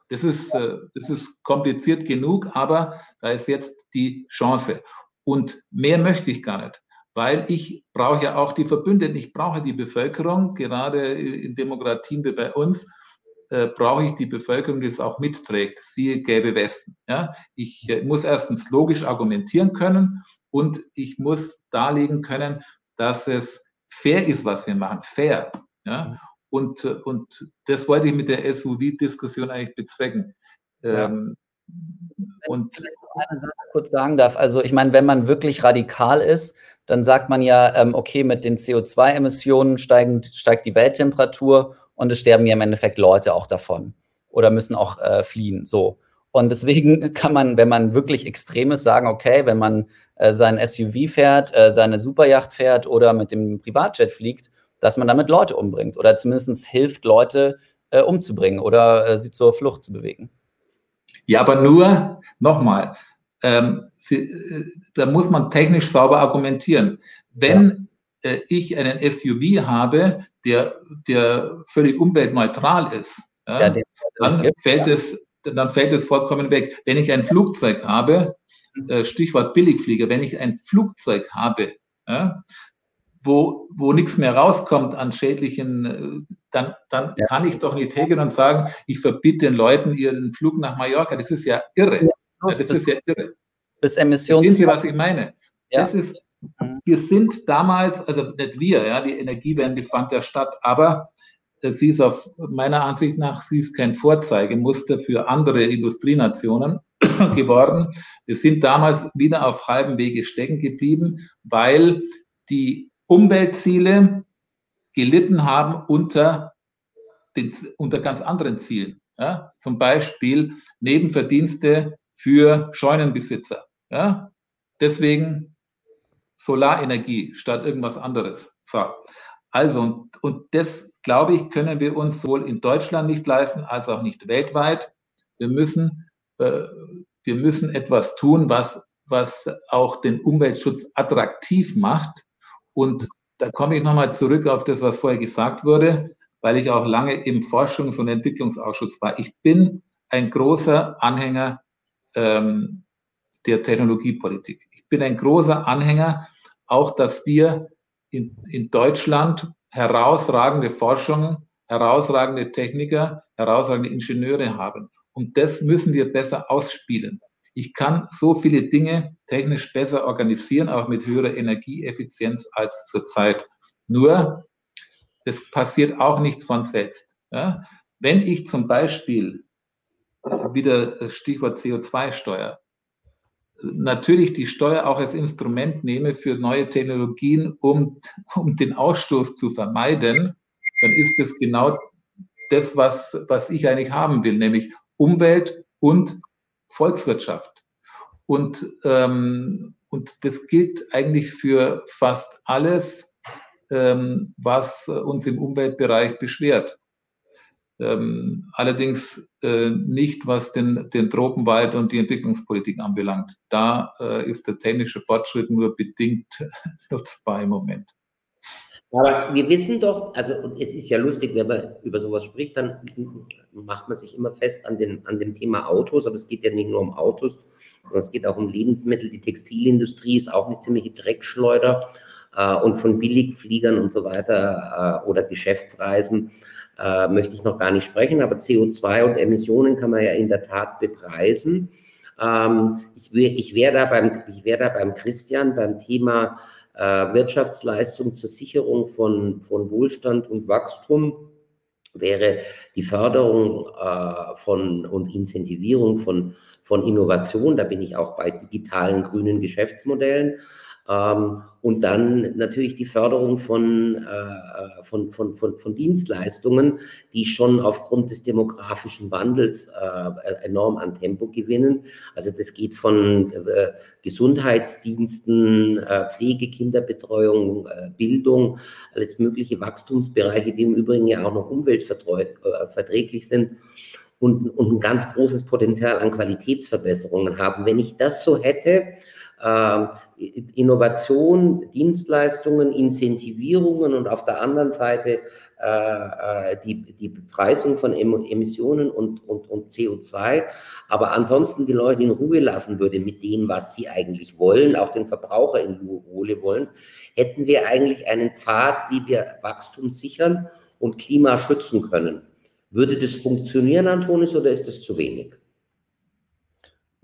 Das ist, äh, das ist kompliziert genug, aber da ist jetzt die Chance. Und mehr möchte ich gar nicht, weil ich brauche ja auch die Verbündeten, ich brauche die Bevölkerung, gerade in Demokratien wie bei uns, äh, brauche ich die Bevölkerung, die es auch mitträgt, siehe gelbe Westen. Ja? Ich äh, muss erstens logisch argumentieren können und ich muss darlegen können, dass es fair ist, was wir machen, fair. Ja? Mhm. Und, und das wollte ich mit der SUV-Diskussion eigentlich bezwecken. Ja. Ähm, und wenn ich eine Sache kurz sagen darf, also ich meine, wenn man wirklich radikal ist, dann sagt man ja, ähm, okay, mit den CO2-Emissionen steigt die Welttemperatur und es sterben ja im Endeffekt Leute auch davon oder müssen auch äh, fliehen. So. Und deswegen (laughs) kann man, wenn man wirklich extrem ist, sagen, okay, wenn man äh, sein SUV fährt, äh, seine Superjacht fährt oder mit dem Privatjet fliegt, dass man damit Leute umbringt oder zumindest hilft, Leute äh, umzubringen oder äh, sie zur Flucht zu bewegen. Ja, aber nur, nochmal, ähm, äh, da muss man technisch sauber argumentieren. Wenn ja. äh, ich einen SUV habe, der, der völlig umweltneutral ist, ja, ja, dann, fällt es, dann fällt es vollkommen weg. Wenn ich ein Flugzeug habe, äh, Stichwort Billigflieger, wenn ich ein Flugzeug habe, wo, wo nichts mehr rauskommt an schädlichen, äh, dann, dann ja. kann ich doch nicht hergehen und sagen, ich verbiete den Leuten ihren Flug nach Mallorca. Das ist ja irre. Ja, das ist ja irre. Das Emissions. Sehen Sie, was ich meine? Ja. Das ist, wir sind damals, also nicht wir, ja, die Energiewende fand ja statt, aber sie ist auf meiner Ansicht nach, sie ist kein Vorzeigemuster für andere Industrienationen (clears throat) geworden. Wir sind damals wieder auf halbem Wege stecken geblieben, weil die Umweltziele gelitten haben unter, den, unter ganz anderen Zielen. Ja? Zum Beispiel Nebenverdienste für Scheunenbesitzer. Ja? Deswegen Solarenergie statt irgendwas anderes. So. Also, und, und das, glaube ich, können wir uns sowohl in Deutschland nicht leisten, als auch nicht weltweit. Wir müssen, äh, wir müssen etwas tun, was, was auch den Umweltschutz attraktiv macht und da komme ich nochmal zurück auf das, was vorher gesagt wurde, weil ich auch lange im Forschungs- und Entwicklungsausschuss war. Ich bin ein großer Anhänger ähm, der Technologiepolitik. Ich bin ein großer Anhänger auch, dass wir in, in Deutschland herausragende Forschungen, herausragende Techniker, herausragende Ingenieure haben. Und das müssen wir besser ausspielen. Ich kann so viele Dinge technisch besser organisieren, auch mit höherer Energieeffizienz als zurzeit. Nur, das passiert auch nicht von selbst. Ja? Wenn ich zum Beispiel wieder Stichwort CO2-Steuer, natürlich die Steuer auch als Instrument nehme für neue Technologien, um, um den Ausstoß zu vermeiden, dann ist es genau das, was, was ich eigentlich haben will, nämlich Umwelt und Volkswirtschaft. Und, ähm, und das gilt eigentlich für fast alles, ähm, was uns im Umweltbereich beschwert. Ähm, allerdings äh, nicht, was den, den Tropenwald und die Entwicklungspolitik anbelangt. Da äh, ist der technische Fortschritt nur bedingt (laughs) nutzbar im Moment. Aber wir wissen doch, also und es ist ja lustig, wenn man über sowas spricht, dann macht man sich immer fest an, den, an dem Thema Autos, aber es geht ja nicht nur um Autos, sondern es geht auch um Lebensmittel. Die Textilindustrie ist auch eine ziemliche Dreckschleuder äh, und von Billigfliegern und so weiter äh, oder Geschäftsreisen äh, möchte ich noch gar nicht sprechen, aber CO2 und Emissionen kann man ja in der Tat bepreisen. Ähm, ich ich wäre da, beim, wär da beim Christian beim Thema äh, Wirtschaftsleistung zur Sicherung von, von Wohlstand und Wachstum wäre die Förderung äh, von und Incentivierung von, von Innovation. Da bin ich auch bei digitalen grünen Geschäftsmodellen. Ähm, und dann natürlich die Förderung von, äh, von, von, von, von Dienstleistungen, die schon aufgrund des demografischen Wandels äh, enorm an Tempo gewinnen. Also das geht von äh, Gesundheitsdiensten, Pflege, Kinderbetreuung, Bildung, alles mögliche Wachstumsbereiche, die im Übrigen ja auch noch umweltverträglich sind. und, und ein ganz großes Potenzial an Qualitätsverbesserungen haben. Wenn ich das so hätte, äh, Innovation, Dienstleistungen, Incentivierungen und auf der anderen Seite äh, äh die, die Bepreisung von Emissionen und, und, und CO2, aber ansonsten die Leute in Ruhe lassen würde mit dem, was sie eigentlich wollen, auch den Verbraucher in Ruhe wollen, hätten wir eigentlich einen Pfad, wie wir Wachstum sichern und Klima schützen können. Würde das funktionieren, Antonis, oder ist das zu wenig?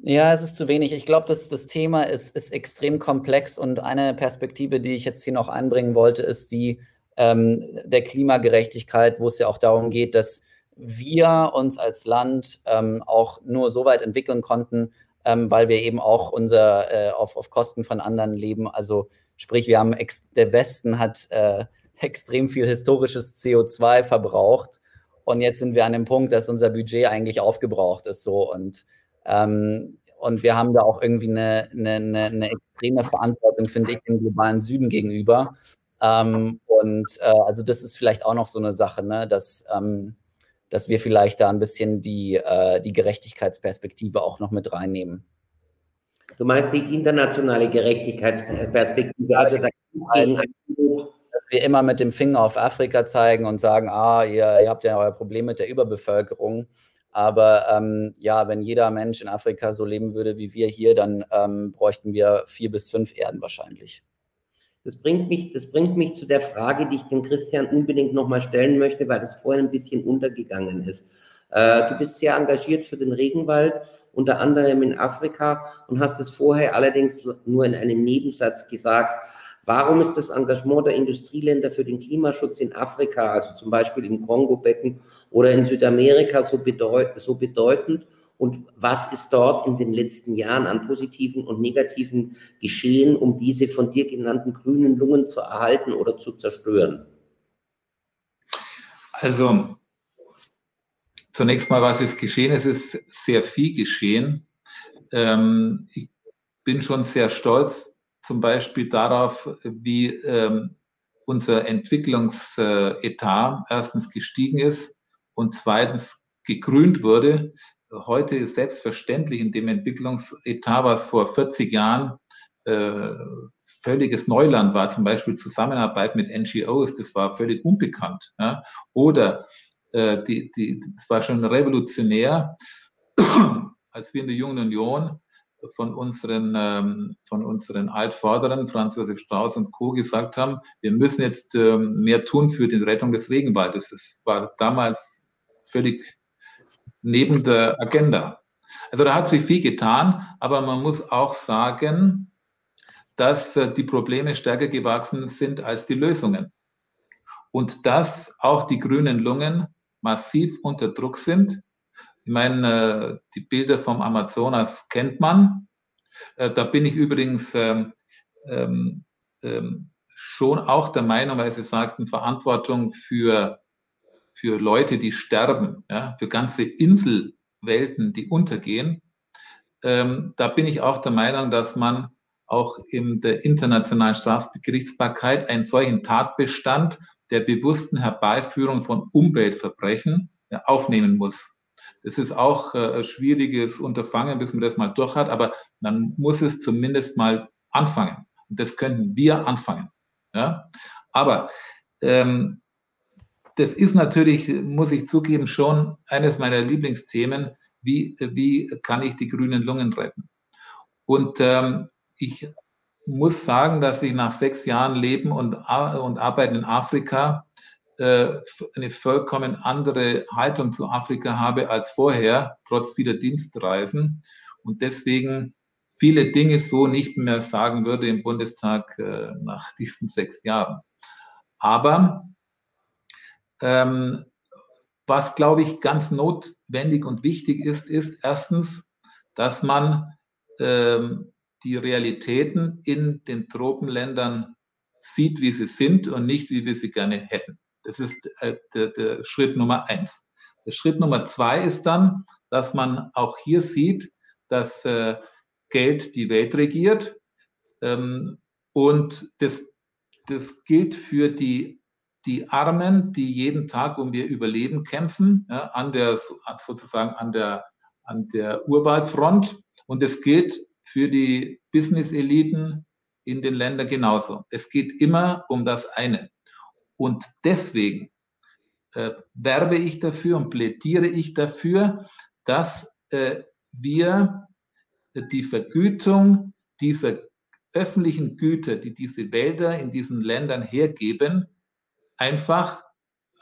Ja, es ist zu wenig. Ich glaube, das, das Thema ist, ist extrem komplex und eine Perspektive, die ich jetzt hier noch einbringen wollte, ist die ähm, der Klimagerechtigkeit, wo es ja auch darum geht, dass wir uns als Land ähm, auch nur so weit entwickeln konnten, ähm, weil wir eben auch unser äh, auf, auf Kosten von anderen leben. Also sprich, wir haben der Westen hat äh, (laughs) extrem viel historisches CO2 verbraucht und jetzt sind wir an dem Punkt, dass unser Budget eigentlich aufgebraucht ist so und ähm, und wir haben da auch irgendwie eine, eine, eine, extreme Verantwortung, finde ich, dem globalen Süden gegenüber. Ähm, und äh, also das ist vielleicht auch noch so eine Sache, ne, dass, ähm, dass wir vielleicht da ein bisschen die, äh, die Gerechtigkeitsperspektive auch noch mit reinnehmen. Du meinst die internationale Gerechtigkeitsperspektive, also da dass wir immer mit dem Finger auf Afrika zeigen und sagen, ah, ihr, ihr habt ja euer Problem mit der Überbevölkerung. Aber ähm, ja, wenn jeder Mensch in Afrika so leben würde wie wir hier, dann ähm, bräuchten wir vier bis fünf Erden wahrscheinlich. Das bringt mich, das bringt mich zu der Frage, die ich dem Christian unbedingt nochmal stellen möchte, weil das vorhin ein bisschen untergegangen ist. Äh, du bist sehr engagiert für den Regenwald, unter anderem in Afrika und hast es vorher allerdings nur in einem Nebensatz gesagt. Warum ist das Engagement der Industrieländer für den Klimaschutz in Afrika, also zum Beispiel im Kongo-Becken oder in Südamerika, so, bedeut so bedeutend? Und was ist dort in den letzten Jahren an positiven und negativen geschehen, um diese von dir genannten grünen Lungen zu erhalten oder zu zerstören? Also, zunächst mal, was ist geschehen? Es ist sehr viel geschehen. Ähm, ich bin schon sehr stolz zum Beispiel darauf, wie ähm, unser Entwicklungsetat erstens gestiegen ist und zweitens gekrönt wurde. Heute ist selbstverständlich in dem Entwicklungsetat, was vor 40 Jahren äh, völliges Neuland war, zum Beispiel Zusammenarbeit mit NGOs, das war völlig unbekannt. Ja? Oder äh, die, die, das war schon revolutionär, (clears throat) als wir in der Jungen Union von unseren, ähm, von unseren Altvorderen, Franz Josef Strauß und Co., gesagt haben, wir müssen jetzt ähm, mehr tun für die Rettung des Regenwaldes. Das war damals völlig neben der Agenda. Also da hat sich viel getan, aber man muss auch sagen, dass äh, die Probleme stärker gewachsen sind als die Lösungen. Und dass auch die grünen Lungen massiv unter Druck sind ich meine, äh, die Bilder vom Amazonas kennt man. Äh, da bin ich übrigens ähm, ähm, ähm, schon auch der Meinung, weil Sie sagten, Verantwortung für, für Leute, die sterben, ja, für ganze Inselwelten, die untergehen. Ähm, da bin ich auch der Meinung, dass man auch in der internationalen Strafgerichtsbarkeit einen solchen Tatbestand der bewussten Herbeiführung von Umweltverbrechen ja, aufnehmen muss. Das ist auch äh, ein schwieriges Unterfangen, bis man das mal durch hat, aber man muss es zumindest mal anfangen. Und das könnten wir anfangen. Ja? Aber ähm, das ist natürlich, muss ich zugeben, schon eines meiner Lieblingsthemen. Wie, wie kann ich die grünen Lungen retten? Und ähm, ich muss sagen, dass ich nach sechs Jahren Leben und, und Arbeiten in Afrika äh, eine vollkommen andere Haltung zu Afrika habe als vorher, trotz vieler Dienstreisen. Und deswegen viele Dinge so nicht mehr sagen würde im Bundestag äh, nach diesen sechs Jahren. Aber ähm, was, glaube ich, ganz notwendig und wichtig ist, ist erstens, dass man ähm, die Realitäten in den Tropenländern sieht, wie sie sind und nicht, wie wir sie gerne hätten. Das ist äh, der, der Schritt Nummer eins. Der Schritt Nummer zwei ist dann, dass man auch hier sieht, dass äh, Geld die Welt regiert. Ähm, und das, das gilt für die die Armen, die jeden Tag um ihr Überleben kämpfen, ja, an der, sozusagen an der, an der Urwaldfront. Und es gilt für die Business-Eliten in den Ländern genauso. Es geht immer um das eine. Und deswegen äh, werbe ich dafür und plädiere ich dafür, dass äh, wir die Vergütung dieser öffentlichen Güter, die diese Wälder in diesen Ländern hergeben, einfach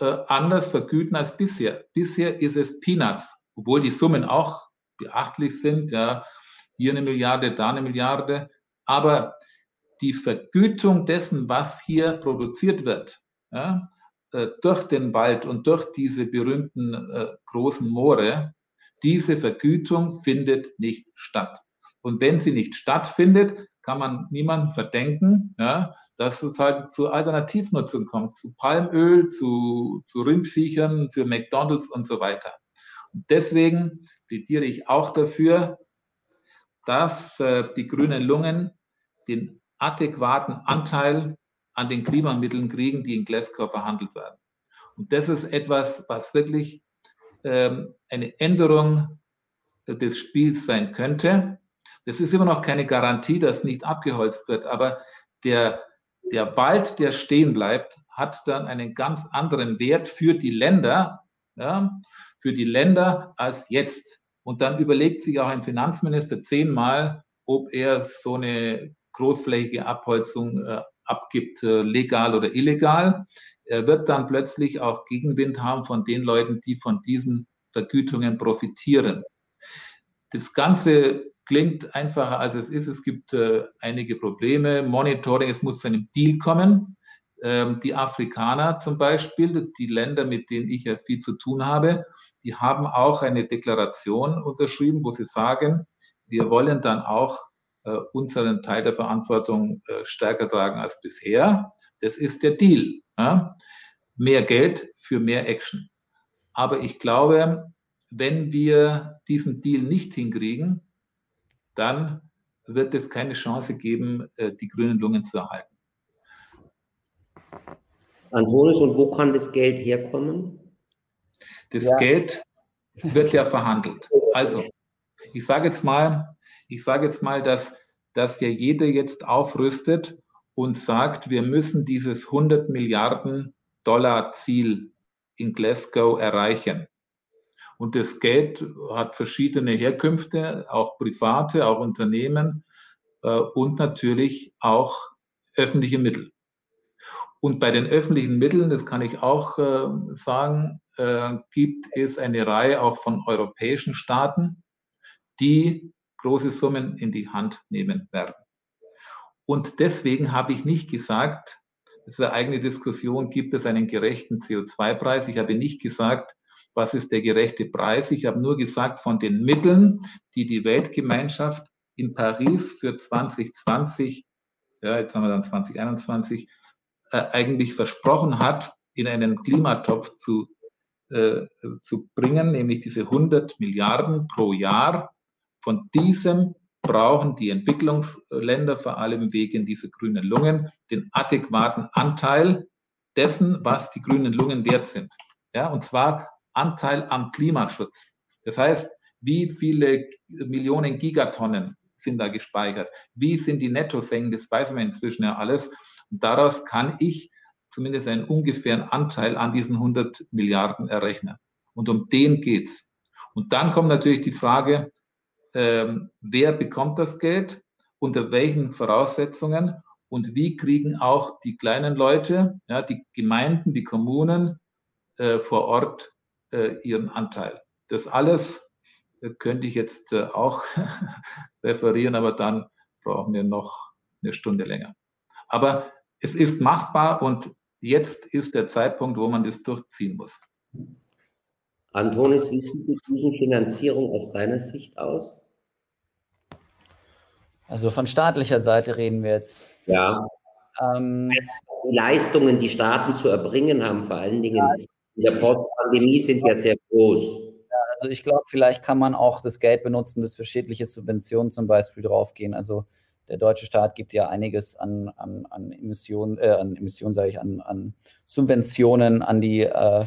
äh, anders vergüten als bisher. Bisher ist es Peanuts, obwohl die Summen auch beachtlich sind, ja, hier eine Milliarde, da eine Milliarde, aber die Vergütung dessen, was hier produziert wird, ja, äh, durch den Wald und durch diese berühmten äh, großen Moore, diese Vergütung findet nicht statt. Und wenn sie nicht stattfindet, kann man niemandem verdenken, ja, dass es halt zu Alternativnutzung kommt, zu Palmöl, zu, zu Rindviechern, für McDonalds und so weiter. Und deswegen plädiere ich auch dafür, dass äh, die grünen Lungen den adäquaten Anteil an den Klimamitteln kriegen, die in Glasgow verhandelt werden. Und das ist etwas, was wirklich ähm, eine Änderung des Spiels sein könnte. Das ist immer noch keine Garantie, dass nicht abgeholzt wird, aber der, der Wald, der stehen bleibt, hat dann einen ganz anderen Wert für die Länder, ja, für die Länder als jetzt. Und dann überlegt sich auch ein Finanzminister zehnmal, ob er so eine großflächige Abholzung äh, abgibt, äh, legal oder illegal. Er wird dann plötzlich auch Gegenwind haben von den Leuten, die von diesen Vergütungen profitieren. Das Ganze klingt einfacher, als es ist. Es gibt äh, einige Probleme. Monitoring, es muss zu einem Deal kommen. Ähm, die Afrikaner zum Beispiel, die Länder, mit denen ich ja viel zu tun habe, die haben auch eine Deklaration unterschrieben, wo sie sagen, wir wollen dann auch äh, unseren Teil der Verantwortung äh, stärker tragen als bisher. Das ist der Deal. Ja? Mehr Geld für mehr Action. Aber ich glaube, wenn wir diesen Deal nicht hinkriegen, dann wird es keine Chance geben, äh, die grünen Lungen zu erhalten. Antonis, und wo kann das Geld herkommen? Das ja. Geld wird ja verhandelt. Also, ich sage jetzt mal, ich sage jetzt mal, dass, dass ja jeder jetzt aufrüstet und sagt, wir müssen dieses 100 Milliarden Dollar Ziel in Glasgow erreichen. Und das Geld hat verschiedene Herkünfte, auch private, auch Unternehmen äh, und natürlich auch öffentliche Mittel. Und bei den öffentlichen Mitteln, das kann ich auch äh, sagen, äh, gibt es eine Reihe auch von europäischen Staaten, die große Summen in die Hand nehmen werden. Und deswegen habe ich nicht gesagt, das ist eine eigene Diskussion, gibt es einen gerechten CO2-Preis? Ich habe nicht gesagt, was ist der gerechte Preis? Ich habe nur gesagt, von den Mitteln, die die Weltgemeinschaft in Paris für 2020, ja, jetzt haben wir dann 2021, äh, eigentlich versprochen hat, in einen Klimatopf zu, äh, zu bringen, nämlich diese 100 Milliarden pro Jahr. Von diesem brauchen die Entwicklungsländer vor allem wegen dieser grünen Lungen den adäquaten Anteil dessen, was die grünen Lungen wert sind. Ja, und zwar Anteil am Klimaschutz. Das heißt, wie viele Millionen Gigatonnen sind da gespeichert? Wie sind die Nettosenken? Das weiß man inzwischen ja alles. Und daraus kann ich zumindest einen ungefähren Anteil an diesen 100 Milliarden errechnen. Und um den geht's. Und dann kommt natürlich die Frage, ähm, wer bekommt das Geld, unter welchen Voraussetzungen und wie kriegen auch die kleinen Leute, ja, die Gemeinden, die Kommunen äh, vor Ort ihren Anteil. Das alles äh, könnte ich jetzt äh, auch (laughs) referieren, aber dann brauchen wir noch eine Stunde länger. Aber es ist machbar und jetzt ist der Zeitpunkt, wo man das durchziehen muss. Antonis, wie sieht die Krisenfinanzierung aus deiner Sicht aus? Also von staatlicher Seite reden wir jetzt. Ja. Ähm, die Leistungen, die Staaten zu erbringen haben, vor allen Dingen ja, in der Postpandemie, sind ja sehr groß. Also ich glaube, vielleicht kann man auch das Geld benutzen, das für schädliche Subventionen zum Beispiel draufgehen. Also der deutsche Staat gibt ja einiges an, an, an Emissionen, äh, an Emissionen, sage ich, an, an Subventionen an die, äh,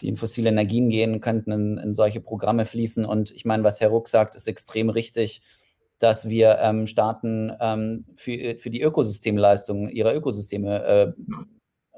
die in fossile Energien gehen, könnten in, in solche Programme fließen. Und ich meine, was Herr Ruck sagt, ist extrem richtig dass wir ähm, Staaten ähm, für, für die Ökosystemleistungen ihrer Ökosysteme äh,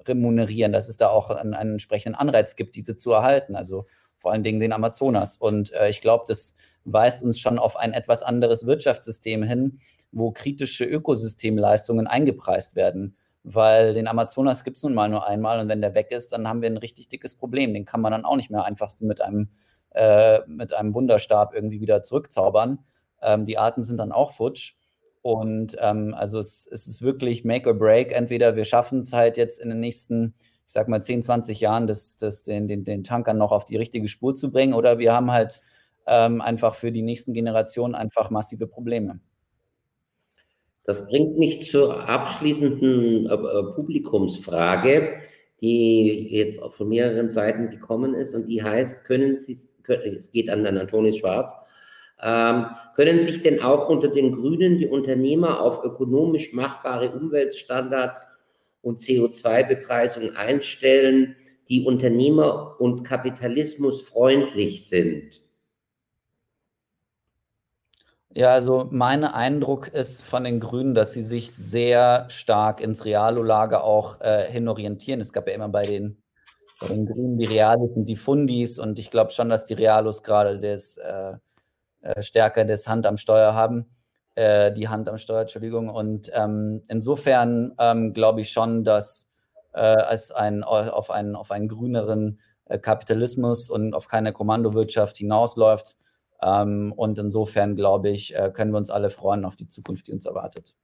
remunerieren, dass es da auch einen, einen, entsprechenden Anreiz gibt, diese zu erhalten, also vor allen Dingen den Amazonas. Und äh, ich glaube, das weist uns schon auf ein etwas anderes Wirtschaftssystem hin, wo kritische Ökosystemleistungen eingepreist werden. Weil den Amazonas gibt es nun mal nur einmal und wenn der weg ist, dann haben wir ein richtig dickes Problem. Den kann man dann auch nicht mehr einfach so mit einem, äh, mit einem Wunderstab irgendwie wieder zurückzaubern. Ähm, die Arten sind dann auch futsch. Und ähm, also es, es, ist wirklich Make or Break. Entweder wir schaffen es halt jetzt in den nächsten, ich sag mal, 10, 20 Jahren, das, das, den, den, den Tankern noch auf die richtige Spur zu bringen, oder wir haben halt ähm, einfach für die nächsten Generationen einfach massive Probleme. Das bringt mich zur abschließenden äh, äh Publikumsfrage, die jetzt von mehreren Seiten gekommen ist und die heißt, können Sie, können, es geht an den Antonis Schwarz, ähm, können sich denn auch unter den Grünen die Unternehmer auf ökonomisch machbare Umweltstandards und CO2-Bepreisung einstellen, die Unternehmer und Kapitalismus freundlich sind? Ja, also mein Eindruck ist von den Grünen, dass sie sich sehr stark ins Realo-Lager auch äh, hinorientieren. Es gab ja immer bei den, bei den Grünen die Realos und die Fundis und ich glaube schon, dass die Realos gerade das äh, äh, stärker das Hand am Steuer haben, äh, die Hand am Steuer, Entschuldigung. Und ähm, insofern ähm, glaube ich schon, dass äh, es ein, auf, einen, auf einen grüneren äh, Kapitalismus und auf keine Kommandowirtschaft hinausläuft. Ähm, und insofern, glaube ich, äh, können wir uns alle freuen auf die Zukunft, die uns erwartet.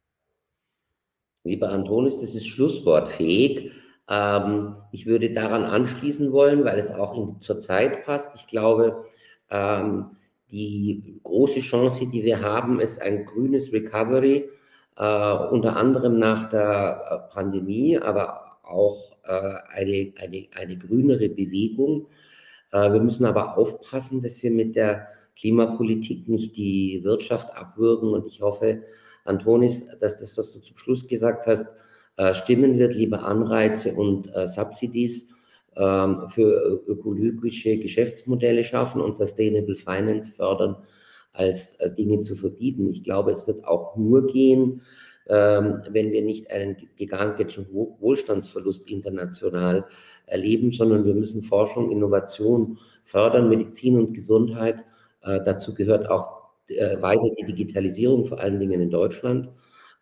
Lieber Antonis, das ist schlusswortfähig. Ähm, ich würde daran anschließen wollen, weil es auch in, zur Zeit passt. Ich glaube, ähm, die große Chance, die wir haben, ist ein grünes Recovery, äh, unter anderem nach der äh, Pandemie, aber auch äh, eine, eine, eine grünere Bewegung. Äh, wir müssen aber aufpassen, dass wir mit der Klimapolitik nicht die Wirtschaft abwürgen. Und ich hoffe, Antonis, dass das, was du zum Schluss gesagt hast, äh, stimmen wird, liebe Anreize und äh, Subsidies für ökologische Geschäftsmodelle schaffen und Sustainable Finance fördern, als äh, Dinge zu verbieten. Ich glaube, es wird auch nur gehen, ähm, wenn wir nicht einen gigantischen Wohlstandsverlust international erleben, sondern wir müssen Forschung, Innovation fördern, Medizin und Gesundheit. Äh, dazu gehört auch äh, weiter die Digitalisierung, vor allen Dingen in Deutschland.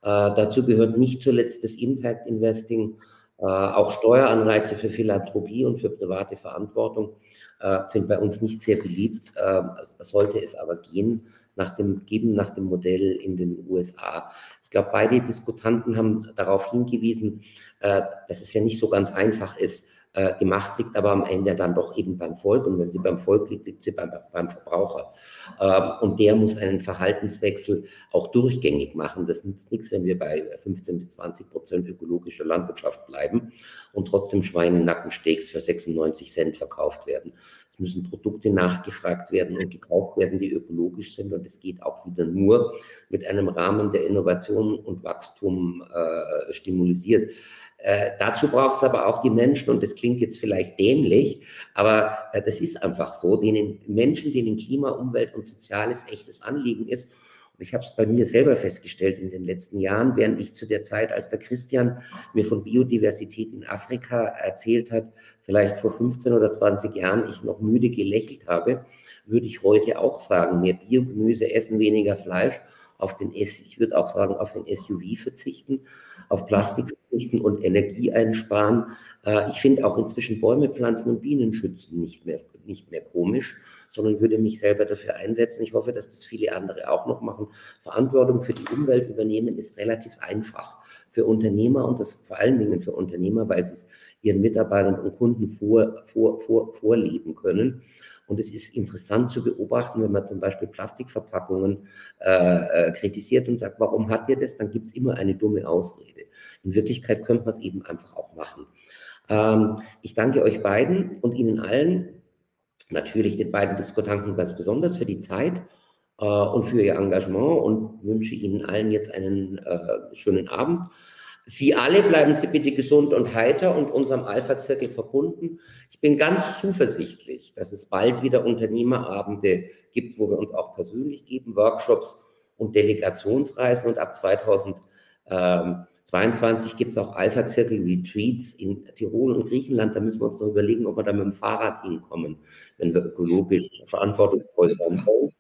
dazu gehört nicht zuletzt das Impact Investing äh, auch Steueranreize für Philanthropie und für private Verantwortung äh, sind bei uns nicht sehr beliebt. Äh, sollte es aber gehen, nach dem, geben nach dem Modell in den USA. Ich glaube, beide Diskutanten haben darauf hingewiesen, dass es ja nicht so ganz einfach ist, äh, gemacht, liegt aber am Ende dann doch eben beim Volk. Und wenn sie beim Volk liegt, liegt sie beim, beim Verbraucher. Ähm, und der muss einen Verhaltenswechsel auch durchgängig machen. Das nützt nichts, wenn wir bei 15 bis 20 Prozent ökologischer Landwirtschaft bleiben und trotzdem Schweinenackensteaks für 96 Cent verkauft werden. Es müssen Produkte nachgefragt werden und gekauft werden, die ökologisch sind. Und es geht auch wieder nur mit einem Rahmen, der Innovation und Wachstum äh, stimulisiert. Äh, dazu braucht es aber auch die Menschen, und das klingt jetzt vielleicht dämlich, aber äh, das ist einfach so, denen Menschen, denen Klima, Umwelt und Soziales echtes Anliegen ist. Und ich habe es bei mir selber festgestellt in den letzten Jahren, während ich zu der Zeit, als der Christian mir von Biodiversität in Afrika erzählt hat, vielleicht vor 15 oder 20 Jahren, ich noch müde gelächelt habe, würde ich heute auch sagen, mehr Biogemüse essen, weniger Fleisch auf den, ich würde auch sagen, auf den SUV verzichten, auf Plastik verzichten und Energie einsparen. Äh, ich finde auch inzwischen Bäume pflanzen und Bienen schützen nicht mehr, nicht mehr komisch, sondern würde mich selber dafür einsetzen. Ich hoffe, dass das viele andere auch noch machen. Verantwortung für die Umwelt übernehmen ist relativ einfach für Unternehmer und das vor allen Dingen für Unternehmer, weil sie es ihren Mitarbeitern und Kunden vor, vor, vor, vorleben können. Und es ist interessant zu beobachten, wenn man zum Beispiel Plastikverpackungen äh, äh, kritisiert und sagt, warum hat ihr das? Dann gibt es immer eine dumme Ausrede. In Wirklichkeit könnte man es eben einfach auch machen. Ähm, ich danke euch beiden und Ihnen allen, natürlich den beiden Diskutanten ganz besonders für die Zeit äh, und für Ihr Engagement und wünsche Ihnen allen jetzt einen äh, schönen Abend. Sie alle bleiben Sie bitte gesund und heiter und unserem Alpha-Zirkel verbunden. Ich bin ganz zuversichtlich, dass es bald wieder Unternehmerabende gibt, wo wir uns auch persönlich geben, Workshops und Delegationsreisen und ab 2022 gibt es auch Alpha-Zirkel-Retreats in Tirol und Griechenland. Da müssen wir uns noch überlegen, ob wir da mit dem Fahrrad hinkommen, wenn wir ökologisch verantwortungsvoll sein wollen.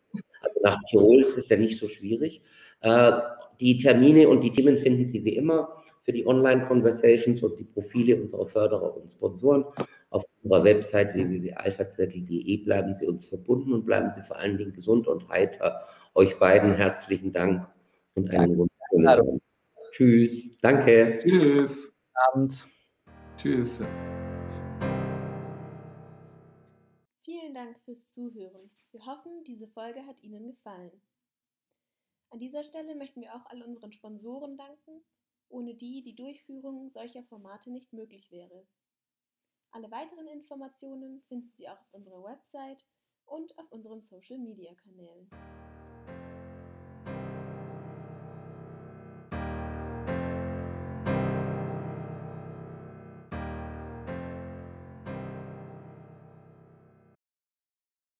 Also nach Tirol ist es ja nicht so schwierig. Äh, die Termine und die Themen finden Sie wie immer für die Online-Conversations und die Profile unserer Förderer und Sponsoren auf unserer Website www.alphazirkel.de. Bleiben Sie uns verbunden und bleiben Sie vor allen Dingen gesund und heiter. Euch beiden herzlichen Dank und einen wunderschönen Abend. Tschüss. Danke. Tschüss. Abend. Tschüss. Vielen Dank fürs Zuhören. Wir hoffen, diese Folge hat Ihnen gefallen. An dieser Stelle möchten wir auch all unseren Sponsoren danken, ohne die die Durchführung solcher Formate nicht möglich wäre. Alle weiteren Informationen finden Sie auch auf unserer Website und auf unseren Social-Media-Kanälen.